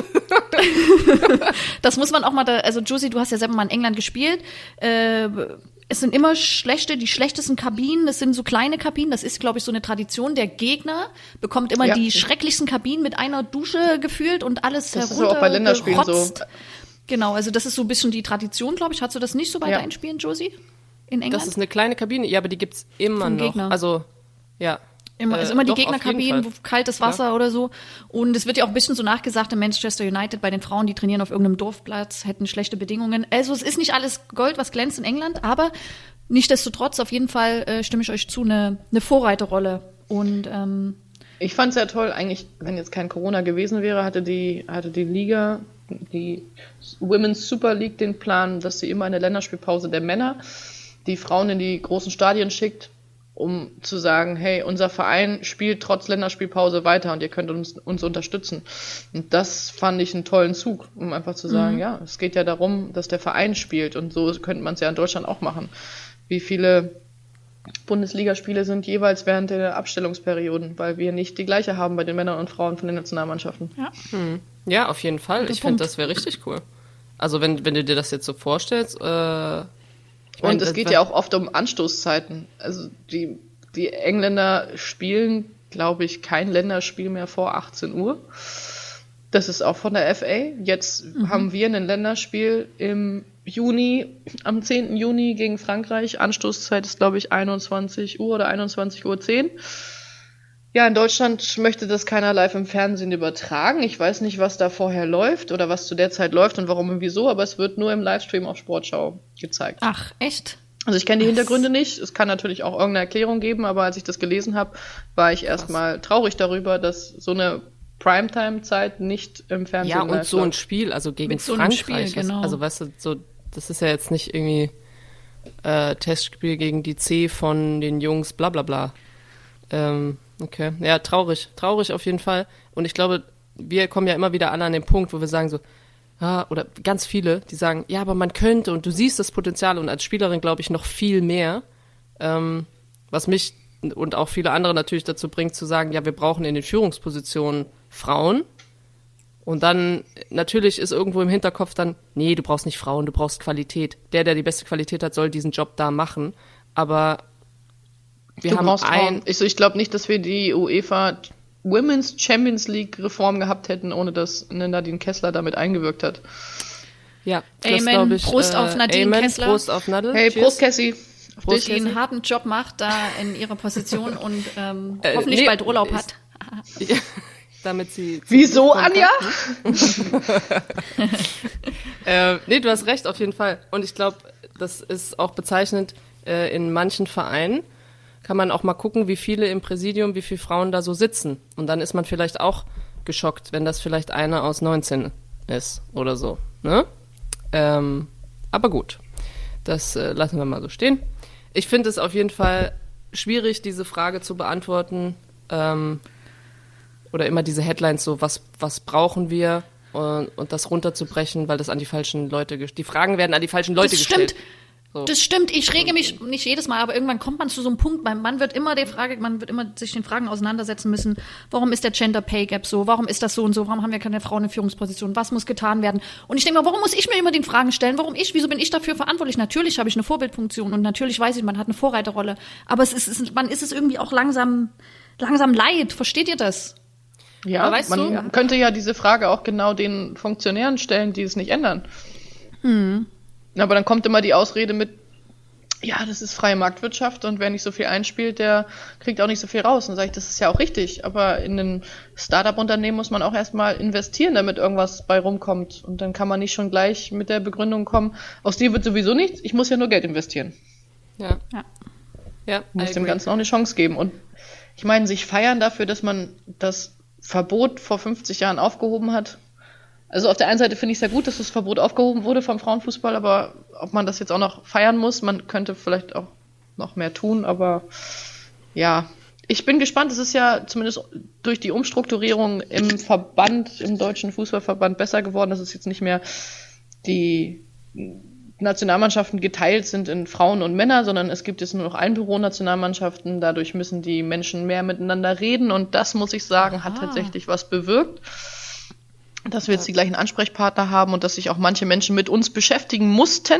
Das muss man auch mal da, also Josie, du hast ja selber mal in England gespielt. Äh, es sind immer schlechte, die schlechtesten Kabinen, es sind so kleine Kabinen, das ist, glaube ich, so eine Tradition. Der Gegner bekommt immer Ja. die schrecklichsten Kabinen mit einer Dusche gefühlt und alles Das ist auch bei Länderspielen so. Genau, also das ist so ein bisschen die Tradition, glaube ich. Hast du das nicht so bei Ja. deinen Spielen, Josie? In England? Das ist eine kleine Kabine, ja, aber die gibt's immer Vom noch. Gegner. Also, ja. Immer, Äh, ist immer die Gegnerkabinen, wo kaltes Wasser oder so. Und es wird ja auch ein bisschen so nachgesagt in Manchester United bei den Frauen, die trainieren auf irgendeinem Dorfplatz, hätten schlechte Bedingungen. Also es ist nicht alles Gold, was glänzt in England, aber nichtsdestotrotz auf jeden Fall äh, stimme ich euch zu, eine, eine Vorreiterrolle. Und ähm, Ich fand es ja toll, eigentlich, wenn jetzt kein Corona gewesen wäre, hatte die, hatte die Liga, die Women's Super League den Plan, dass sie immer eine Länderspielpause der Männer die Frauen in die großen Stadien schickt, um zu sagen, hey, unser Verein spielt trotz Länderspielpause weiter und ihr könnt uns, uns unterstützen. Und das fand ich einen tollen Zug, um einfach zu sagen, ja, es geht ja darum, dass der Verein spielt und so könnte man es ja in Deutschland auch machen. Wie viele Bundesligaspiele sind jeweils während der Abstellungsperioden, weil wir nicht die gleiche haben bei den Männern und Frauen von den Nationalmannschaften. ja. Ja, auf jeden Fall. Ich finde, das wäre richtig cool. Also, wenn, wenn du dir das jetzt so vorstellst, äh, ich mein, Und es geht ja auch oft um Anstoßzeiten. Also die, die Engländer spielen, glaube ich, kein Länderspiel mehr vor 18 Uhr. Das ist auch von der FA. Jetzt haben wir ein Länderspiel im Juni, am 10. Juni gegen Frankreich. Anstoßzeit ist, glaube ich, 21 Uhr oder 21.10 Uhr. 10. Ja, in Deutschland möchte das keiner live im Fernsehen übertragen. Ich weiß nicht, was da vorher läuft oder was zu der Zeit läuft und warum und wieso, aber es wird nur im Livestream auf Sportschau gezeigt. Ach, echt? Also ich kenne die Hintergründe nicht. Es kann natürlich auch irgendeine Erklärung geben, aber als ich das gelesen habe, war ich erstmal traurig darüber, dass so eine Primetime-Zeit nicht im Fernsehen Ja, und live so ein. Spiel, also gegen Mit so einem Frankreich. Spiel, was- genau. Also, weißt du, so, das ist ja jetzt nicht irgendwie äh, Testspiel gegen die C von den Jungs, bla bla bla. Ähm, okay. Ja, traurig. Traurig auf jeden Fall. Und ich glaube, wir kommen ja immer wieder alle an den Punkt, wo wir sagen so, ah, oder ganz viele, die sagen, ja, aber man könnte und du siehst das Potenzial und als Spielerin glaube ich noch viel mehr, ähm, was mich und auch viele andere natürlich dazu bringt zu sagen, ja, wir brauchen in den Führungspositionen Frauen, und dann, natürlich ist irgendwo im Hinterkopf dann, nee, du brauchst nicht Frauen, du brauchst Qualität. Der, der die beste Qualität hat, soll diesen Job da machen. Aber wir Du haben ein, Ich, ich glaube nicht, dass wir die UEFA Women's Champions League Reform gehabt hätten, ohne dass Nadine Kessler damit eingewirkt hat. ja, Amen. glaub ich, Prost auf Nadine Amen. Kessler. Prost auf Nadel. Hey, Cheers. Prost, Cassie. Auf Prost. Die einen harten Job macht da in ihrer Position und ähm, Äh, hoffentlich nee, bald Urlaub hat. Damit sie. Wieso, Anja? Äh, nee, du hast recht, auf jeden Fall. Und ich glaube, das ist auch bezeichnend äh, in manchen Vereinen. Kann man auch mal gucken, wie viele im Präsidium, wie viele Frauen da so sitzen. Und dann ist man vielleicht auch geschockt, wenn das vielleicht eine aus 19 ist oder so. Ne? Ähm, aber gut, das äh, lassen wir mal so stehen. Ich finde es auf jeden Fall schwierig, diese Frage zu beantworten. Ähm, oder immer diese Headlines so, was, was brauchen wir? Und, und das runterzubrechen, weil das an die falschen Leute, ges- die Fragen werden an die falschen Leute Das gestellt. stimmt. So. Das stimmt, ich rege mich nicht jedes Mal, aber irgendwann kommt man zu so einem Punkt, man, man wird immer der Frage, man wird immer sich den Fragen auseinandersetzen müssen, warum ist der Gender Pay Gap so, warum ist das so und so, warum haben wir keine Frauen in Führungspositionen, was muss getan werden? Und ich denke mal, warum muss ich mir immer den Fragen stellen, warum ich, wieso bin ich dafür verantwortlich? Natürlich habe ich eine Vorbildfunktion und natürlich weiß ich, man hat eine Vorreiterrolle, aber es ist, es ist man ist es irgendwie auch langsam, langsam leid, versteht ihr das? Ja, man du- könnte ja diese Frage auch genau den Funktionären stellen, die es nicht ändern. Aber dann kommt immer die Ausrede mit, ja, das ist freie Marktwirtschaft und wer nicht so viel einspielt, der kriegt auch nicht so viel raus. Und dann sage ich, das ist ja auch richtig, aber in ein Startup-Unternehmen muss man auch erstmal investieren, damit irgendwas bei rumkommt. Und dann kann man nicht schon gleich mit der Begründung kommen, aus dir wird sowieso nichts, ich muss ja nur Geld investieren. Ja. Ja. Ja, muss dem. Ganzen auch eine Chance geben. Und ich meine, sich feiern dafür, dass man das Verbot vor 50 Jahren aufgehoben hat. Also auf der einen Seite finde ich es sehr gut, dass das Verbot aufgehoben wurde vom Frauenfußball, aber ob man das jetzt auch noch feiern muss, man könnte vielleicht auch noch mehr tun, aber ja. Ich bin gespannt, es ist ja zumindest durch die Umstrukturierung im Verband, im deutschen Fußballverband besser geworden, dass es jetzt nicht mehr die Nationalmannschaften geteilt sind in Frauen und Männer, sondern es gibt jetzt nur noch Einbüro-Nationalmannschaften. Dadurch müssen die Menschen mehr miteinander reden und das, muss ich sagen, hat Aha. tatsächlich was bewirkt. Dass wir jetzt die gleichen Ansprechpartner haben und dass sich auch manche Menschen mit uns beschäftigen mussten.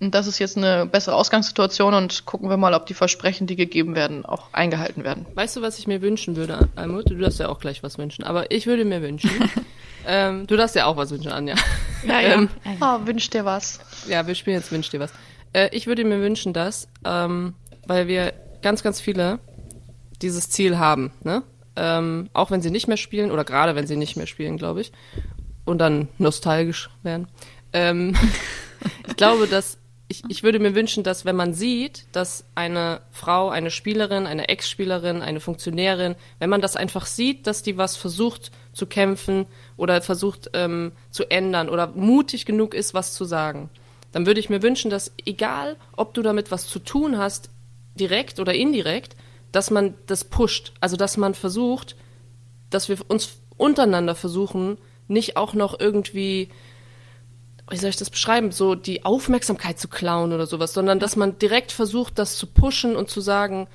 Und das ist jetzt eine bessere Ausgangssituation und gucken wir mal, ob die Versprechen, die gegeben werden, auch eingehalten werden. Weißt du, was ich mir wünschen würde, Almut? Du darfst ja auch gleich was wünschen, aber ich würde mir wünschen. ähm, du darfst ja auch was wünschen, Anja. Ja, Ähm, Oh, wünscht dir was. Ja, wir spielen jetzt Wünsch dir was. Äh, ich würde mir wünschen, dass, ähm, weil wir ganz, ganz viele dieses Ziel haben, ne? Ähm, auch wenn sie nicht mehr spielen oder gerade wenn sie nicht mehr spielen, glaube ich, und dann nostalgisch werden. Ähm, ich glaube, dass ich, ich würde mir wünschen, dass wenn man sieht, dass eine Frau, eine Spielerin, eine Ex-Spielerin, eine Funktionärin, wenn man das einfach sieht, dass die was versucht zu kämpfen oder versucht ähm, zu ändern oder mutig genug ist, was zu sagen, dann würde ich mir wünschen, dass egal, ob du damit was zu tun hast, direkt oder indirekt, dass man das pusht. Also dass man versucht, dass wir uns untereinander versuchen, nicht auch noch irgendwie, wie soll ich das beschreiben, so die Aufmerksamkeit zu klauen oder sowas, sondern dass man direkt versucht, das zu pushen und zu sagen,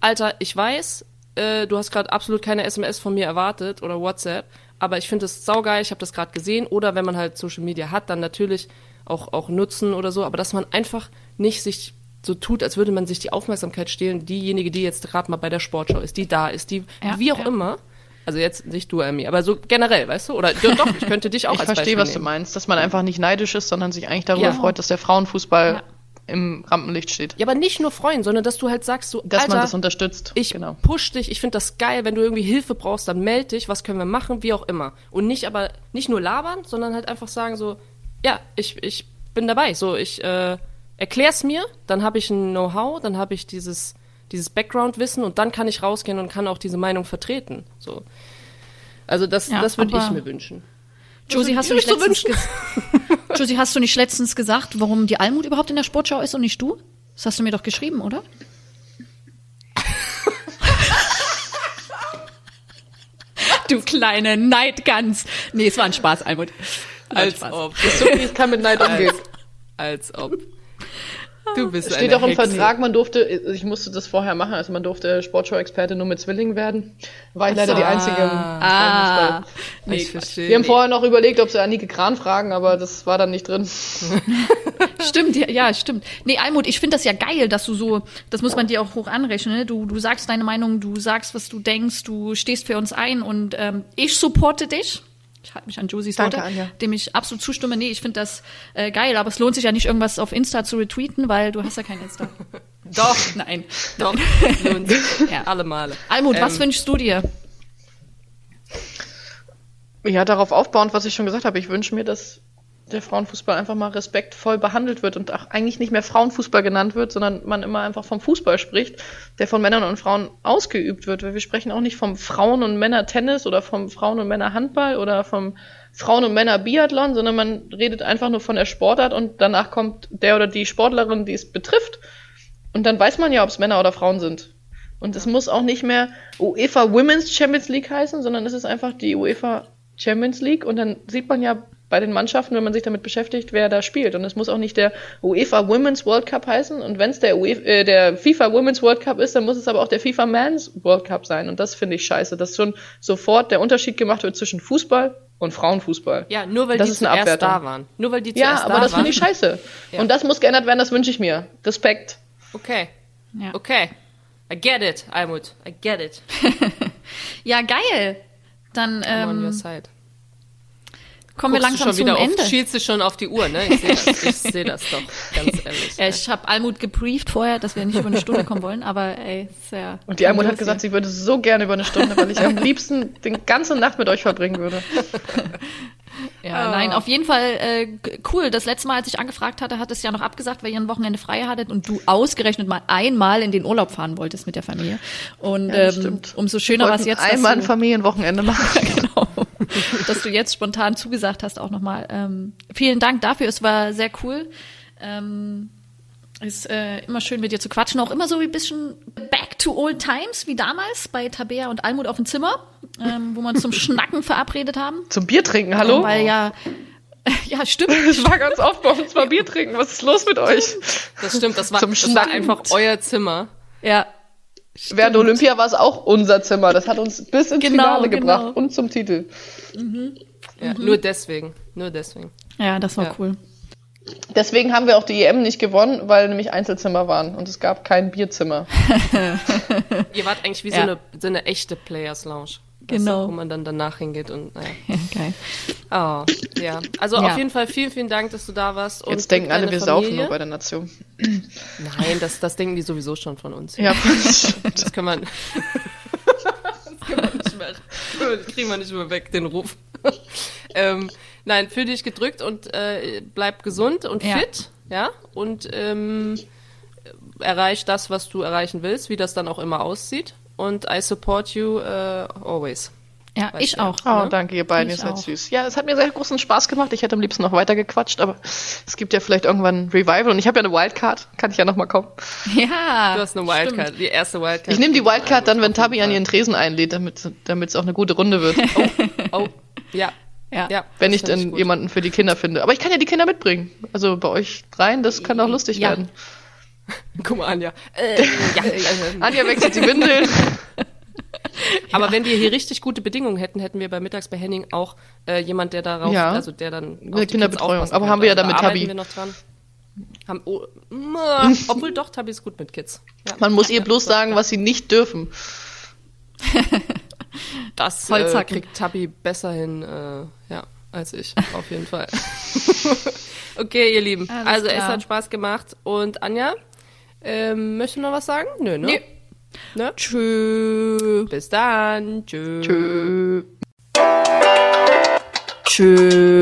Alter, ich weiß, äh, du hast gerade absolut keine SMS von mir erwartet oder WhatsApp, aber ich finde das saugeil, ich habe das gerade gesehen. Oder wenn man halt Social Media hat, dann natürlich auch, auch nutzen oder so, aber dass man einfach nicht sich so tut, als würde man sich die Aufmerksamkeit stehlen, diejenige, die jetzt gerade mal bei der Sportschau ist, die da ist, die Ja, wie auch ja. immer. Also jetzt nicht du, Amy, aber so generell, weißt du? Oder ja, doch, ich könnte dich auch Ich als verstehe, Beispiel was du nehmen. meinst, dass man einfach nicht neidisch ist, sondern sich eigentlich darüber Ja. freut, dass der Frauenfußball im Rampenlicht steht. Ja, aber nicht nur freuen, sondern dass du halt sagst, so, Dass Alter, man das unterstützt. ich genau. push dich, ich finde das geil, wenn du irgendwie Hilfe brauchst, dann meld dich, was können wir machen, wie auch immer. Und nicht aber, nicht nur labern, sondern halt einfach sagen so, ja, ich, ich bin dabei, so, ich äh, erklär's mir, dann habe ich ein Know-how, dann habe ich dieses, dieses Background-Wissen und dann kann ich rausgehen und kann auch diese Meinung vertreten, so. Also das, Ja, das würde ich mir wünschen. Josie, hast du nicht letztens Josie, hast du nicht letztens gesagt, warum die Almut überhaupt in der Sportschau ist und nicht du? Das hast du mir doch geschrieben, oder? du kleine Neidgans. Nee, es war ein Spaß, Almut. Als Spaß. ob. So wie ich kann mit Neid umgehen. Als ob. Du bist steht auch im Hexe. Vertrag, man durfte, ich musste das vorher machen, also man durfte Sportschau-Experte nur mit Zwillingen werden. War ich leider die Einzige im Ah, nee, ich verstehe. Wir haben vorher noch überlegt, ob sie Annike Kran fragen, aber das war dann nicht drin. Stimmt, ja, ja, stimmt. Nee, Almut, ich finde das ja geil, dass du so, das muss man dir auch hoch anrechnen, ne? du, du sagst deine Meinung, du sagst, was du denkst, du stehst für uns ein und ähm, ich supporte dich. Ich halte mich an Josies Danke, Worte, Anja. dem ich absolut zustimme. Nee, ich finde das äh, geil, aber es lohnt sich ja nicht, irgendwas auf Insta zu retweeten, weil du hast ja kein Insta. Doch, Nein. doch. Lohnt sich. Ja. Alle Male. Almut, was Ähm, wünschst du dir? Ja, darauf aufbauend, was ich schon gesagt habe, ich wünsche mir, dass der Frauenfußball einfach mal respektvoll behandelt wird und auch eigentlich nicht mehr Frauenfußball genannt wird, sondern man immer einfach vom Fußball spricht, der von Männern und Frauen ausgeübt wird. Weil wir sprechen auch nicht vom Frauen- und Männer-Tennis oder vom Frauen- und Männer-Handball oder vom Frauen- und Männer-Biathlon, sondern man redet einfach nur von der Sportart und danach kommt der oder die Sportlerin, die es betrifft. Und dann weiß man ja, ob es Männer oder Frauen sind. Und es muss auch nicht mehr UEFA Women's Champions League heißen, sondern es ist einfach die UEFA Champions League und dann sieht man ja bei den Mannschaften, wenn man sich damit beschäftigt, wer da spielt. Und es muss auch nicht der UEFA Women's World Cup heißen. Und wenn es der, UEFA, äh, der FIFA Women's World Cup ist, dann muss es aber auch der FIFA Men's World Cup sein. Und das finde ich scheiße, dass schon sofort der Unterschied gemacht wird zwischen Fußball und Frauenfußball. Ja, nur weil Das die ist zuerst Abwertung. da waren. Nur weil die Ja, zuerst aber da das waren. finde ich scheiße. Ja. Und das muss geändert werden, das wünsche ich mir. Respekt. Okay, Ja. okay. I get it, Almut. I get it. ja, geil. Dann I'm on your ähm, side. Kommen wir langsam schon zum wieder Ende. auf, schielst du schon auf die Uhr, ne? Ich sehe das, ich seh das doch, ganz ehrlich. Ja, ich habe Almut gebrieft vorher, dass wir nicht über eine Stunde kommen wollen, aber ey, ja. Und die Almut hat gesagt, sie würde so gerne über eine Stunde, weil ich am liebsten den ganze Nacht mit euch verbringen würde. Ja, Ah. nein, auf jeden Fall äh, cool. Das letzte Mal, als ich angefragt hatte, hat es ja noch abgesagt, weil ihr ein Wochenende frei hattet und du ausgerechnet mal einmal in den Urlaub fahren wolltest mit der Familie. Und Ja, ähm, umso schöner war es jetzt, einmal ein Familienwochenende machen. genau, dass du jetzt spontan zugesagt hast auch nochmal. Ähm, vielen Dank dafür, es war sehr cool. Ähm, ist äh, immer schön mit dir zu quatschen, auch immer so ein bisschen back to old times wie damals bei Tabea und Almut auf dem Zimmer, ähm, wo wir uns zum Schnacken verabredet haben. Zum Bier trinken, hallo? Weil ja, ja, stimmt. Ich war ganz oft bei uns mal Bier trinken. Was ist los mit euch? Das stimmt, das war, Zum das war einfach euer Zimmer. Ja, Während Olympia war es auch unser Zimmer. Das hat uns bis ins Genau, Finale genau. gebracht und zum Titel. Ja, Nur deswegen, nur deswegen. ja, das war Ja. cool. Deswegen haben wir auch die EM nicht gewonnen, weil nämlich Einzelzimmer waren und es gab kein Bierzimmer. Ihr wart eigentlich wie so, Ja. eine, so eine echte Players Lounge. Genau. Du, wo man dann danach hingeht und naja. Ja, geil. Oh, ja. Also Ja. auf jeden Fall vielen, vielen Dank, dass du da warst. Und Jetzt denken alle, wir saufen Familie. nur bei der Nation. Nein, das, das denken die sowieso schon von uns. Ja, Das kann man. das kann man nicht mehr. Das kriegen wir nicht mehr weg, den Ruf. ähm, nein, fühl dich gedrückt und äh, bleib gesund und Ja. fit, ja. Und ähm, erreich das, was du erreichen willst, wie das dann auch immer aussieht. Und I support you äh, always. Ja, Weißt ich ja. auch. Oh, Ne? danke, ihr beiden, ihr seid auch. süß. Ja, es hat mir sehr großen Spaß gemacht. Ich hätte am liebsten noch weiter gequatscht, aber es gibt ja vielleicht irgendwann ein Revival und ich habe ja eine Wildcard. Kann ich ja noch mal kommen. Ja. Du hast eine Wildcard, die erste Wildcard. Ich nehme die Wildcard dann, wenn Tabi an ihren Tresen einlädt, damit es auch eine gute Runde wird. Oh, ja. Ja. ja wenn ich dann jemanden für die Kinder finde. Aber ich kann ja die Kinder mitbringen. Also bei euch dreien, das kann auch lustig Ja. werden. Guck mal, Anja. Äh, ja, Anja wechselt die Windeln. Aber wenn wir hier richtig gute Bedingungen hätten, hätten wir bei Mittags bei Henning auch äh, jemand, der darauf, Ja. also der dann Eine Kinderbetreuung. Aber haben wir ja dann mit Tabi. wir noch dran. Haben, oh, obwohl doch, Tabi ist gut mit Kids. Ja, Man muss ihr bloß sagen, was sie nicht dürfen. Das äh, kriegt Tabi besser hin, äh, ja, als ich, auf jeden Fall. okay, ihr Lieben. Alles also es klar. hat Spaß gemacht. Und Anja, ähm, möchtest du noch was sagen? Nö, ne? Nee. Ne? Tschö. Bis dann. Tschö. Tschö. Tschö.